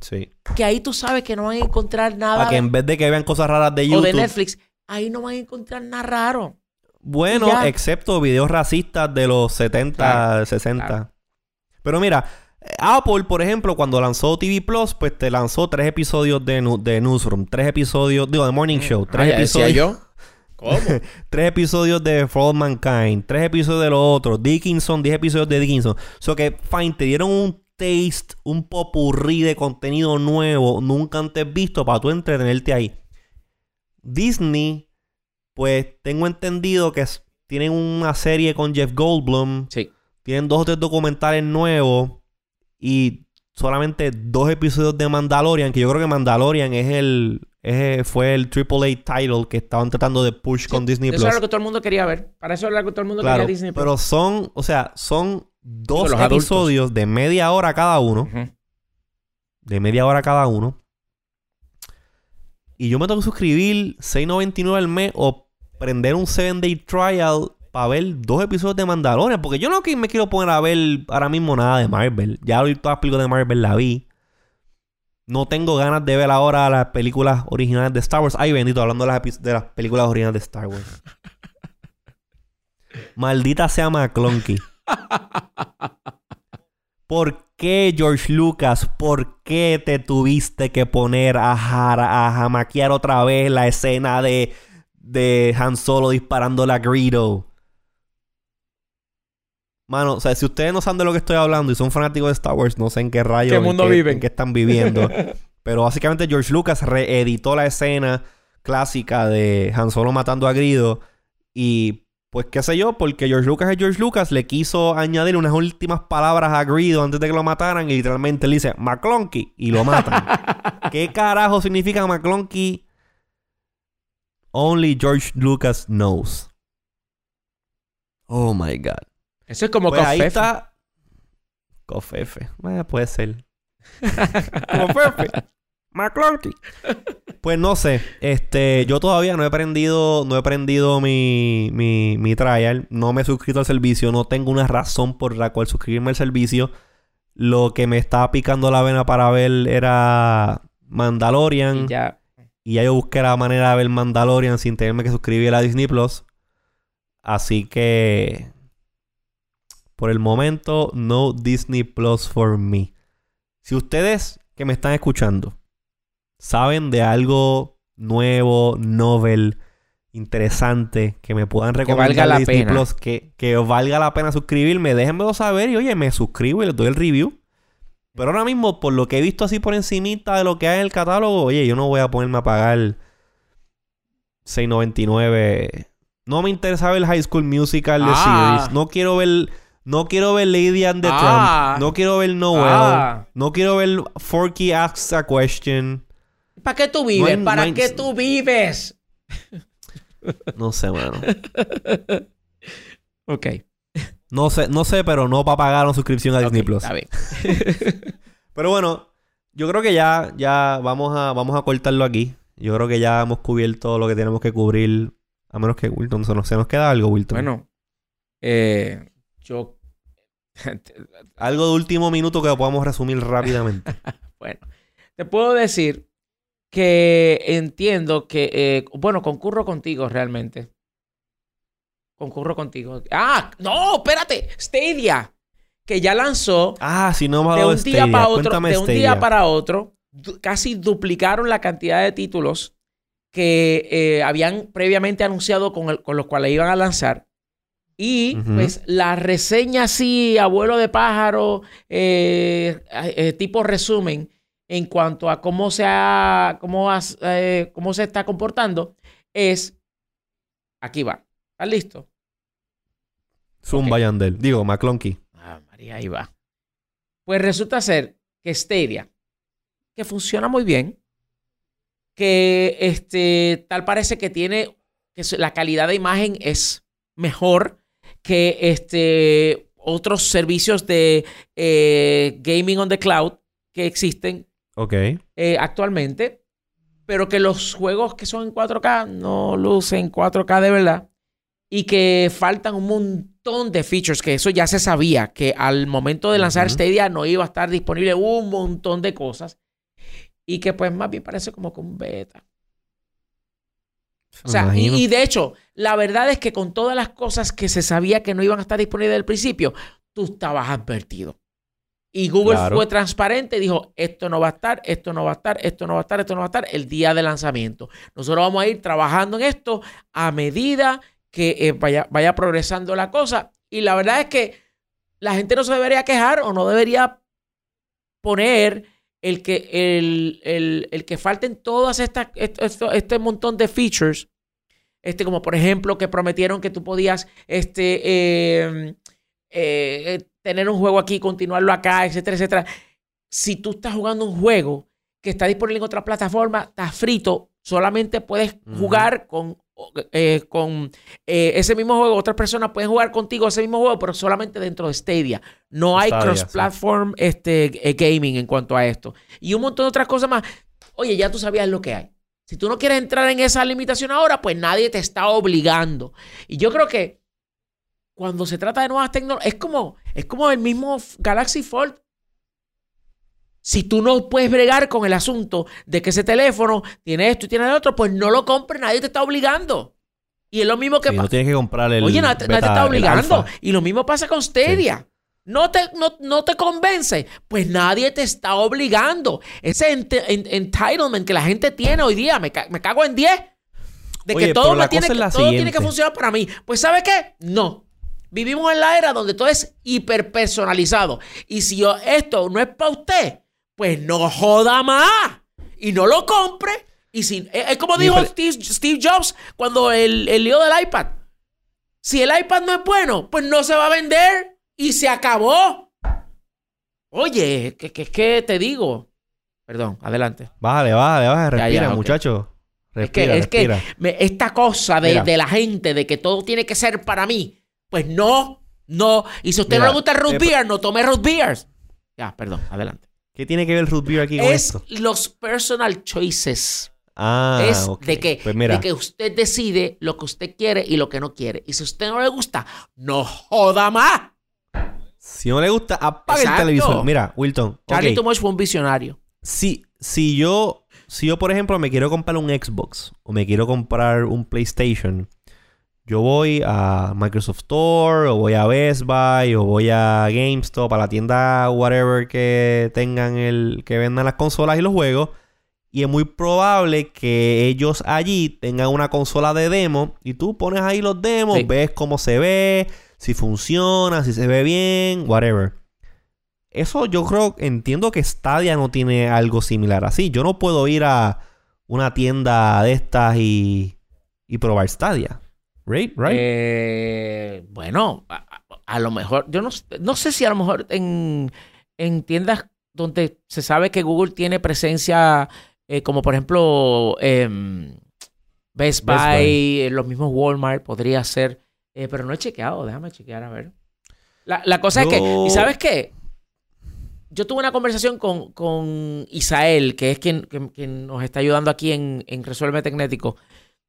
Speaker 1: Sí.
Speaker 2: Que ahí tú sabes que no van a encontrar nada
Speaker 1: Para que en vez de que vean cosas raras de
Speaker 2: o
Speaker 1: YouTube.
Speaker 2: de Netflix. Ahí no van a encontrar nada raro.
Speaker 1: Bueno,
Speaker 2: ya.
Speaker 1: excepto videos racistas de los 70,
Speaker 2: Claro,
Speaker 1: 60.
Speaker 2: claro.
Speaker 1: Pero mira, Apple, por ejemplo, cuando lanzó TV Plus, pues te lanzó tres episodios de, Newsroom, tres episodios, digo, de Morning Show, tres
Speaker 2: Ah, decía
Speaker 1: episodios.
Speaker 2: yo. [LAUGHS] ¿Cómo?
Speaker 1: tres episodios de For All Mankind, tres episodios de lo otro, Dickinson, 10 episodios de Dickinson. O sea que, fine, te dieron un taste, un popurrí de contenido nuevo, nunca antes visto, para tú entretenerte ahí. Disney, pues tengo entendido que tienen una serie con Jeff Goldblum,
Speaker 2: sí.
Speaker 1: tienen dos o tres documentales nuevos y solamente dos episodios de Mandalorian, que yo creo que Mandalorian es el es- fue el AAA title que estaban tratando de push con Disney
Speaker 2: Eso
Speaker 1: Plus.
Speaker 2: era lo que todo el mundo quería ver. Para eso era lo que todo el mundo
Speaker 1: Claro,
Speaker 2: quería Disney Plus.
Speaker 1: pero son, o sea, son dos
Speaker 2: adultos.
Speaker 1: episodios de media hora cada uno, de media hora cada uno. Y yo me tengo que suscribir 6.99 al mes o prender un 7 day trial para ver dos episodios de Mandalorian, porque yo no me quiero poner a ver ahora mismo nada de Marvel. Ya todas las películas de Marvel la vi. No tengo ganas de ver ahora las películas originales de Star Wars. Ay, bendito, hablando de las, epi- de las películas originales de Star Wars. [LAUGHS] Maldita sea McClunky. ¿Por qué, George Lucas? ¿Por qué te tuviste que poner a, jara- a jamaquear otra vez la escena de, de Han Solo disparando a Greedo? Mano, o sea, si ustedes no saben de lo que estoy hablando y son fanáticos de Star Wars, no sé en qué rayos,
Speaker 2: ¿Qué
Speaker 1: en
Speaker 2: mundo
Speaker 1: qué-
Speaker 2: viven?
Speaker 1: en qué están viviendo. [LAUGHS] Pero básicamente George Lucas reeditó la escena clásica de Han Solo matando a Greedo y pues qué sé yo, porque George Lucas es George Lucas, le quiso añadir unas últimas palabras a Greedo antes de que lo mataran y literalmente le dice McClunky y lo matan. [LAUGHS] ¿Qué carajo significa McClunky? Only George Lucas knows. Oh my god.
Speaker 2: Eso es como
Speaker 1: Pues ahí
Speaker 2: Cofefe.
Speaker 1: está. Cofefe. Puede ser. [LAUGHS] Cofefe. McClunky. Pues no sé. Este, yo todavía no he prendido, no he prendido mi, mi, mi trial. No me he suscrito al servicio. No tengo una razón por la cual suscribirme al servicio. Lo que me estaba picando la vena para ver era Mandalorian.
Speaker 2: Y ya.
Speaker 1: Y ya yo busqué la manera de ver Mandalorian sin tenerme que suscribir a Disney Plus. Así que. Por el momento, no Disney Plus for me. Si ustedes que me están escuchando saben de algo nuevo, novel, interesante, que me puedan recomendar
Speaker 2: valga la
Speaker 1: Disney
Speaker 2: pena.
Speaker 1: Plus, que, que valga la pena suscribirme, déjenmelo saber y oye, me suscribo y les doy el review. Pero ahora mismo, por lo que he visto así por encimita de lo que hay en el catálogo, oye, yo no voy a ponerme a pagar 6.99. No me interesa ver High School Musical de
Speaker 2: Ah.
Speaker 1: series. No quiero ver no quiero ver Lady and the
Speaker 2: Ah.
Speaker 1: Tramp. No quiero ver Noel.
Speaker 2: Ah.
Speaker 1: No quiero ver Forky Asks a Question.
Speaker 2: ¿Para qué tú vives?
Speaker 1: No hay-
Speaker 2: ¿Para
Speaker 1: no hay-
Speaker 2: qué tú vives?
Speaker 1: No sé, mano. [LAUGHS]
Speaker 2: Ok.
Speaker 1: No sé, no sé, pero no para pagar una suscripción a Disney Plus.
Speaker 2: Está bien. [LAUGHS]
Speaker 1: Pero bueno, yo creo que ya, ya vamos a, vamos a cortarlo aquí. Yo creo que ya hemos cubierto lo que tenemos que cubrir. A menos que Wilton se nos, se nos queda algo, Wilton.
Speaker 2: Bueno, eh, yo. [LAUGHS]
Speaker 1: Algo de último minuto que podamos resumir rápidamente. [LAUGHS]
Speaker 2: bueno, te puedo decir que entiendo que. eh, bueno, concurro contigo realmente. Concurro contigo. Ah, no, espérate. Stadia. Que ya lanzó
Speaker 1: ah, si no me
Speaker 2: de un día
Speaker 1: Stadia.
Speaker 2: para otro,
Speaker 1: Cuéntame
Speaker 2: de un
Speaker 1: Stadia.
Speaker 2: día para otro, casi duplicaron la cantidad de títulos que eh, habían previamente anunciado con, el- con los cuales iban a lanzar. Y
Speaker 1: Ujú.
Speaker 2: pues la reseña así, abuelo de pájaro, eh, eh, tipo resumen en cuanto a cómo se, ha- cómo, has- eh, cómo se está comportando es, aquí va, ¿estás listo?
Speaker 1: Zumba
Speaker 2: Ok.
Speaker 1: Yandel. Digo, McClunky.
Speaker 2: Ah, María, ahí va. Pues resulta ser que Stadia, que funciona muy bien, que este, tal parece que tiene, que la calidad de imagen es mejor que este, otros servicios de eh, gaming on the cloud que existen
Speaker 1: Ok.
Speaker 2: eh, actualmente, pero que los juegos que son en 4K no lucen 4K de verdad y que faltan un montón de features, que eso ya se sabía, que al momento de lanzar
Speaker 1: Ujú.
Speaker 2: Stadia no iba a estar disponible un montón de cosas y que pues más bien parece como que un beta. O sea, y, de hecho, la verdad es que con todas las cosas que se sabía que no iban a estar disponibles desde el principio, tú estabas advertido. Y Google
Speaker 1: Claro.
Speaker 2: fue transparente y dijo, esto no va a estar, esto no va a estar, esto no va a estar, esto no va a estar el día de lanzamiento. Nosotros vamos a ir trabajando en esto a medida que eh, vaya, vaya progresando la cosa. Y la verdad es que la gente no se debería quejar o no debería poner el que, el, el- el que falten todas estas, esto- este montón de features. Este, como por ejemplo, que prometieron que tú podías este, eh, eh, tener un juego aquí, continuarlo acá, etcétera, etcétera. Si tú estás jugando un juego que está disponible en otra plataforma, está frito, solamente puedes jugar con, eh, con eh, ese mismo juego. Otras personas pueden jugar contigo ese mismo juego, pero solamente dentro de Stadia. No hay
Speaker 1: sí.
Speaker 2: cross-platform este, eh, gaming en cuanto a esto. Y un montón de otras cosas más. Oye, ya tú sabías lo que hay. Si tú no quieres entrar en esa limitación ahora, pues nadie te está obligando. Y yo creo que cuando se trata de nuevas tecnologías, es como, es como el mismo Galaxy Fold. Si tú no puedes bregar con el asunto de que ese teléfono tiene esto y tiene lo otro, pues no lo compres, nadie te está obligando. Y es lo mismo que
Speaker 1: Sí,
Speaker 2: pa-
Speaker 1: no tienes que comprar el.
Speaker 2: Oye, nadie, te está
Speaker 1: el
Speaker 2: obligando. Y lo mismo pasa con Stadia. No, te, no, no te convence, pues nadie te está obligando. Ese ent- en- entitlement que la gente tiene hoy día, me, ca- me cago en 10. De
Speaker 1: Oye,
Speaker 2: que todo, me tiene, que, todo tiene que funcionar para mí. Pues ¿sabe qué? No. Vivimos en la era donde todo es hiperpersonalizado. Y si yo, esto no es para usted, pues no joda más. Y no lo compre. Y si, es, es como
Speaker 1: Mi
Speaker 2: dijo Steve, Steve Jobs cuando el, el lío del iPad. Si el iPad no es bueno, pues no se va a vender y se acabó. Oye, que, que, que te digo. Perdón, adelante.
Speaker 1: Bájale, bájale, bájale.
Speaker 2: Ya,
Speaker 1: Respira,
Speaker 2: ya, ok.
Speaker 1: muchacho.
Speaker 2: Es que,
Speaker 1: Respira,
Speaker 2: es que
Speaker 1: respira.
Speaker 2: me- esta cosa de, de la gente, de que todo tiene que ser para mí, pues no, no. Y si a usted no le gusta el root
Speaker 1: eh,
Speaker 2: beer, no tome root beers. Ya, perdón, adelante.
Speaker 1: ¿Qué tiene que ver Root Beer aquí con
Speaker 2: Es
Speaker 1: esto?
Speaker 2: los personal choices.
Speaker 1: Ah,
Speaker 2: es de, que,
Speaker 1: Pues
Speaker 2: de que usted decide lo que usted quiere y lo que no quiere. Y si a usted no le gusta, no joda más.
Speaker 1: si no le gusta, apaga
Speaker 2: Exacto.
Speaker 1: el televisor. Mira, Wilton.
Speaker 2: Charlie
Speaker 1: ok.
Speaker 2: Too Much fue un visionario.
Speaker 1: Si, si yo, si yo, por ejemplo, me quiero comprar un Xbox o me quiero comprar un PlayStation, yo voy a Microsoft Store, o voy a Best Buy, o voy a GameStop, a la tienda whatever que tengan el, que vendan las consolas y los juegos. Y es muy probable que ellos allí tengan una consola de demo y tú pones ahí los demos,
Speaker 2: Sí.
Speaker 1: ves cómo se ve, si funciona, si se ve bien, whatever. Eso yo creo, entiendo que Stadia no tiene algo similar así. Yo no puedo ir a una tienda de estas y, y probar Stadia. Right? Right?
Speaker 2: Eh, bueno, a, lo mejor, yo no, no sé si a lo mejor en, en tiendas donde se sabe que Google tiene presencia, eh, como por ejemplo em, Best Buy,
Speaker 1: Best Buy.
Speaker 2: eh, los mismos Walmart, podría ser, pero no he chequeado, déjame chequear a ver. La, la cosa es que, ¿y sabes qué? Yo tuve una conversación con, con Isael, que es quien, quien- quien nos está ayudando aquí en, en Resuelve Tecnético.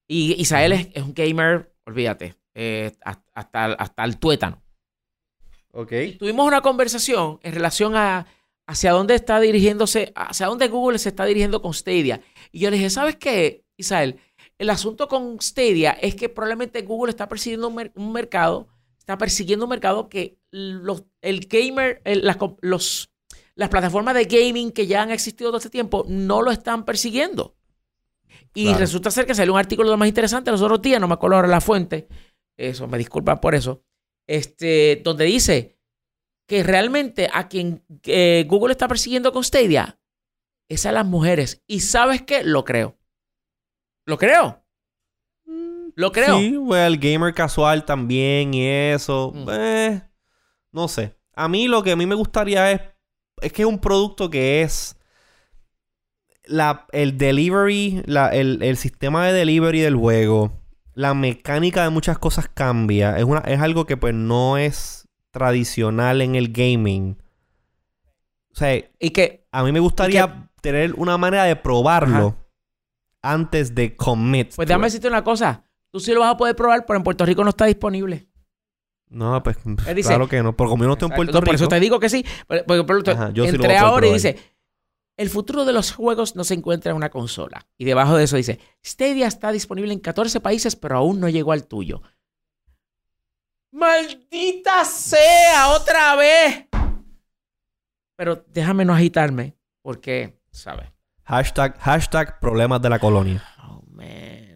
Speaker 2: Y Isael es, es un gamer, olvídate, eh, hasta, hasta, hasta el tuétano.
Speaker 1: ok.
Speaker 2: Tuvimos una conversación en relación a hacia dónde está dirigiéndose, hacia dónde Google se está dirigiendo con Stadia. Y yo le dije, ¿sabes qué, Isael? El asunto con Stadia es que probablemente Google está persiguiendo un, mer- un mercado, está persiguiendo un mercado que los, el gamer, el- las, los, las plataformas de gaming que ya han existido todo este tiempo no lo están persiguiendo. Y
Speaker 1: Claro.
Speaker 2: resulta ser que salió un artículo de lo más interesante los otros días, no me acuerdo ahora la fuente, eso, me disculpan por eso, este, donde dice que realmente a quien eh, Google está persiguiendo con Stadia es a las mujeres. ¿Y sabes qué? Lo creo. Lo creo. Lo creo.
Speaker 1: Sí, el gamer casual también y eso.
Speaker 2: Mm.
Speaker 1: Eh, no sé. A mí lo que a mí me gustaría es. Es que es un producto que es. La, el delivery, la- el, el sistema de delivery del juego, la mecánica de muchas cosas cambia. Es, una, es algo que pues no es tradicional en el gaming. O sea,
Speaker 2: Y que,
Speaker 1: a mí me gustaría tener una manera de probarlo antes de commit.
Speaker 2: pues déjame decirte una cosa. Tú sí lo vas a poder probar, pero en Puerto Rico no está disponible.
Speaker 1: No, pues
Speaker 2: Él dice-
Speaker 1: claro que no. Porque como yo no estoy en Puerto
Speaker 2: no,
Speaker 1: Rico.
Speaker 2: Por eso te digo que sí. Por- Porque, por-
Speaker 1: Ajá, yo sí lo
Speaker 2: ahora y dice, el futuro de los juegos no se encuentra en una consola. Y debajo de eso dice, Stadia está disponible en 14 países, pero aún no llegó al tuyo. ¡Maldita sea! ¡Otra vez! Pero déjame no agitarme, porque, ¿sabes?
Speaker 1: Hashtag, hashtag problemas de la colonia.
Speaker 2: Oh, man.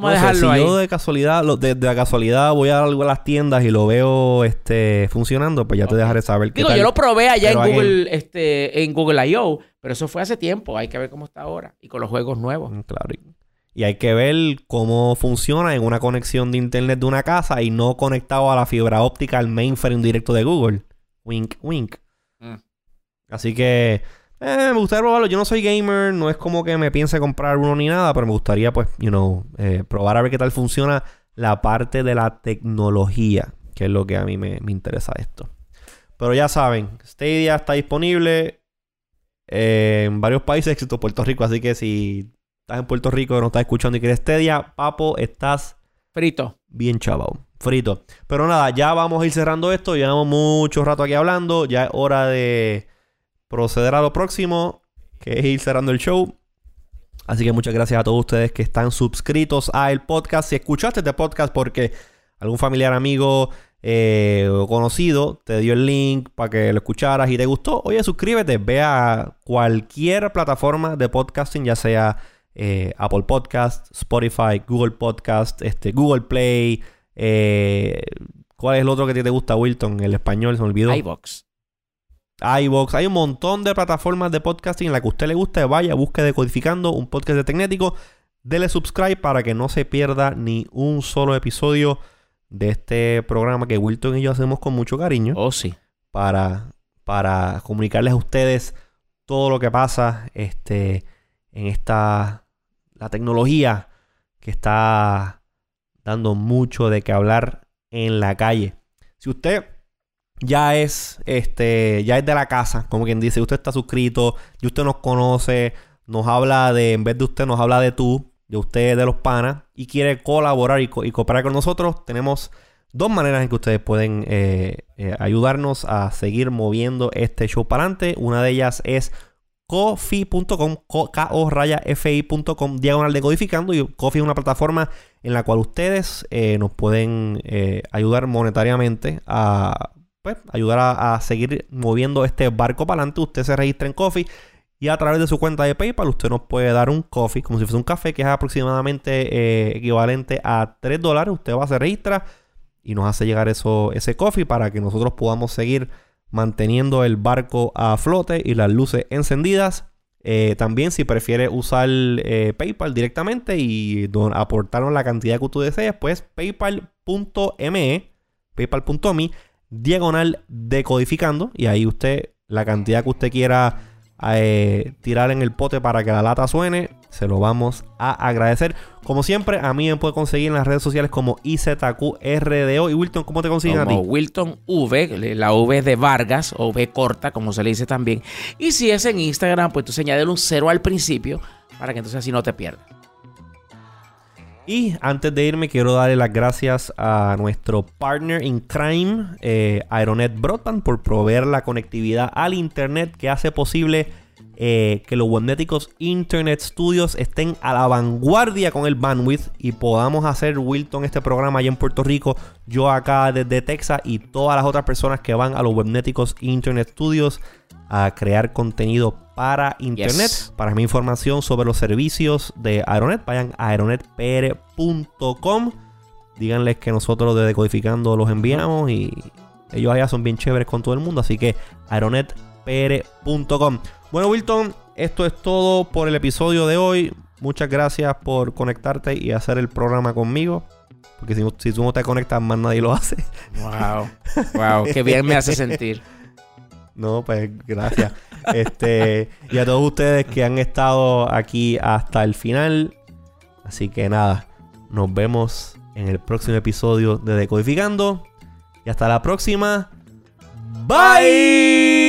Speaker 1: No
Speaker 2: Vamos
Speaker 1: sé,
Speaker 2: dejarlo
Speaker 1: si
Speaker 2: ahí.
Speaker 1: yo de casualidad, lo- de, de la casualidad voy a algo a las tiendas y lo veo este funcionando, pues ya te dejaré saber qué
Speaker 2: Digo,
Speaker 1: tal.
Speaker 2: yo lo probé allá en Google, este, en Google I.O., pero eso fue hace tiempo. Hay que ver cómo está ahora. Y con los juegos nuevos.
Speaker 1: Mm, Claro. y- Y hay que ver cómo funciona en una conexión de internet de una casa y no conectado a la fibra óptica al mainframe directo de Google. Wink, wink.
Speaker 2: Mm.
Speaker 1: Así que eh, me gustaría probarlo. Yo no soy gamer, no es como que me piense comprar uno ni nada, pero me gustaría, pues, you know, eh, probar a ver qué tal funciona la parte de la tecnología, que es lo que a mí me, me interesa esto. Pero ya saben, Stadia está disponible eh, en varios países, excepto Puerto Rico. Así que si estás en Puerto Rico y no estás escuchando y quieres Stadia, papo, estás
Speaker 2: Frito.
Speaker 1: bien chaval. Frito. Pero nada, ya vamos a ir cerrando esto. Llevamos mucho rato aquí hablando. Ya es hora de proceder a lo próximo, que es ir cerrando el show. Así que muchas gracias a todos ustedes que están suscritos a el podcast. Si escuchaste este podcast porque algún familiar, amigo eh, o conocido te dio el link para que lo escucharas y te gustó, oye, suscríbete. Ve a cualquier plataforma de podcasting, ya sea eh, Apple Podcast, Spotify, Google Podcast, este, Google Play. eh, ¿Cuál es el otro que te gusta, Wilton? El español, se me olvidó
Speaker 2: iBox.
Speaker 1: iVoox. Hay un montón de plataformas de podcasting en la que a usted le guste. Vaya, busque Decodificando, un podcast de Tecnético. Dele subscribe para que no se pierda ni un solo episodio de este programa que Wilton y yo hacemos con mucho cariño
Speaker 2: Oh, sí.
Speaker 1: para, para comunicarles a ustedes todo lo que pasa este, en esta la tecnología que está dando mucho de qué hablar en la calle. Si usted ya es este ya es de la casa, como quien dice, usted está suscrito, y usted nos conoce, nos habla de en vez de usted nos habla de tú, de usted de los panas y quiere colaborar y, co- cooperar con nosotros, tenemos dos maneras en que ustedes pueden eh, eh, ayudarnos a seguir moviendo este show para adelante. Una de ellas es coffee.com, ko raya fi.com, diagonal decodificando. Y Coffee es una plataforma en la cual ustedes eh, nos pueden ayudar monetariamente a pues, ayudar a, seguir moviendo este barco para adelante. Usted se registra en Coffee y a través de su cuenta de PayPal usted nos puede dar un coffee, como si fuese un café, que es aproximadamente eh, equivalente a 3 dólares. Usted va, se registra y nos hace llegar eso, ese coffee para que nosotros podamos seguir manteniendo el barco a flote y las luces encendidas. Eh, también si prefiere usar eh, PayPal directamente y aportarnos la cantidad que usted desee, pues paypal.me, paypal.me, diagonal decodificando y ahí usted la cantidad que usted quiera eh, tirar en el pote para que la lata suene, se lo vamos a agradecer. Como siempre, a mí me puede conseguir en las redes sociales como IZQRDO. Y Wilton, ¿cómo te consiguen a ti?
Speaker 2: Wilton V, la V de Vargas, o V corta, como se le dice también. Y si es en Instagram, pues tú señales un cero al principio para que entonces así no te pierdas.
Speaker 1: Y antes de irme, quiero darle las gracias a nuestro partner in crime, eh, Aeronet Broadband, por proveer la conectividad al Internet que hace posible eh, que los webnéticos Internet Studios estén a la vanguardia con el bandwidth y podamos hacer Wilton este programa allá en Puerto Rico, yo acá desde Texas y todas las otras personas que van a los webnéticos Internet Studios a crear contenido para internet. Para mi información sobre los servicios de Aeronet, vayan a aeronetpr.com. Díganles que nosotros de Decodificando los enviamos y ellos allá son bien chéveres con todo el mundo. Así que aeronetpr.com. Bueno, Wilton, esto es todo por el episodio de hoy. Muchas gracias por conectarte y hacer el programa conmigo. Porque si, si tú no te conectas, más nadie lo hace.
Speaker 2: Wow. Wow, qué bien me hace sentir. [LAUGHS]
Speaker 1: No, pues gracias. [LAUGHS] este, y a todos ustedes que han estado aquí hasta el final. Así que nada, nos vemos en el próximo episodio de Decodificando. Y hasta la próxima. Bye.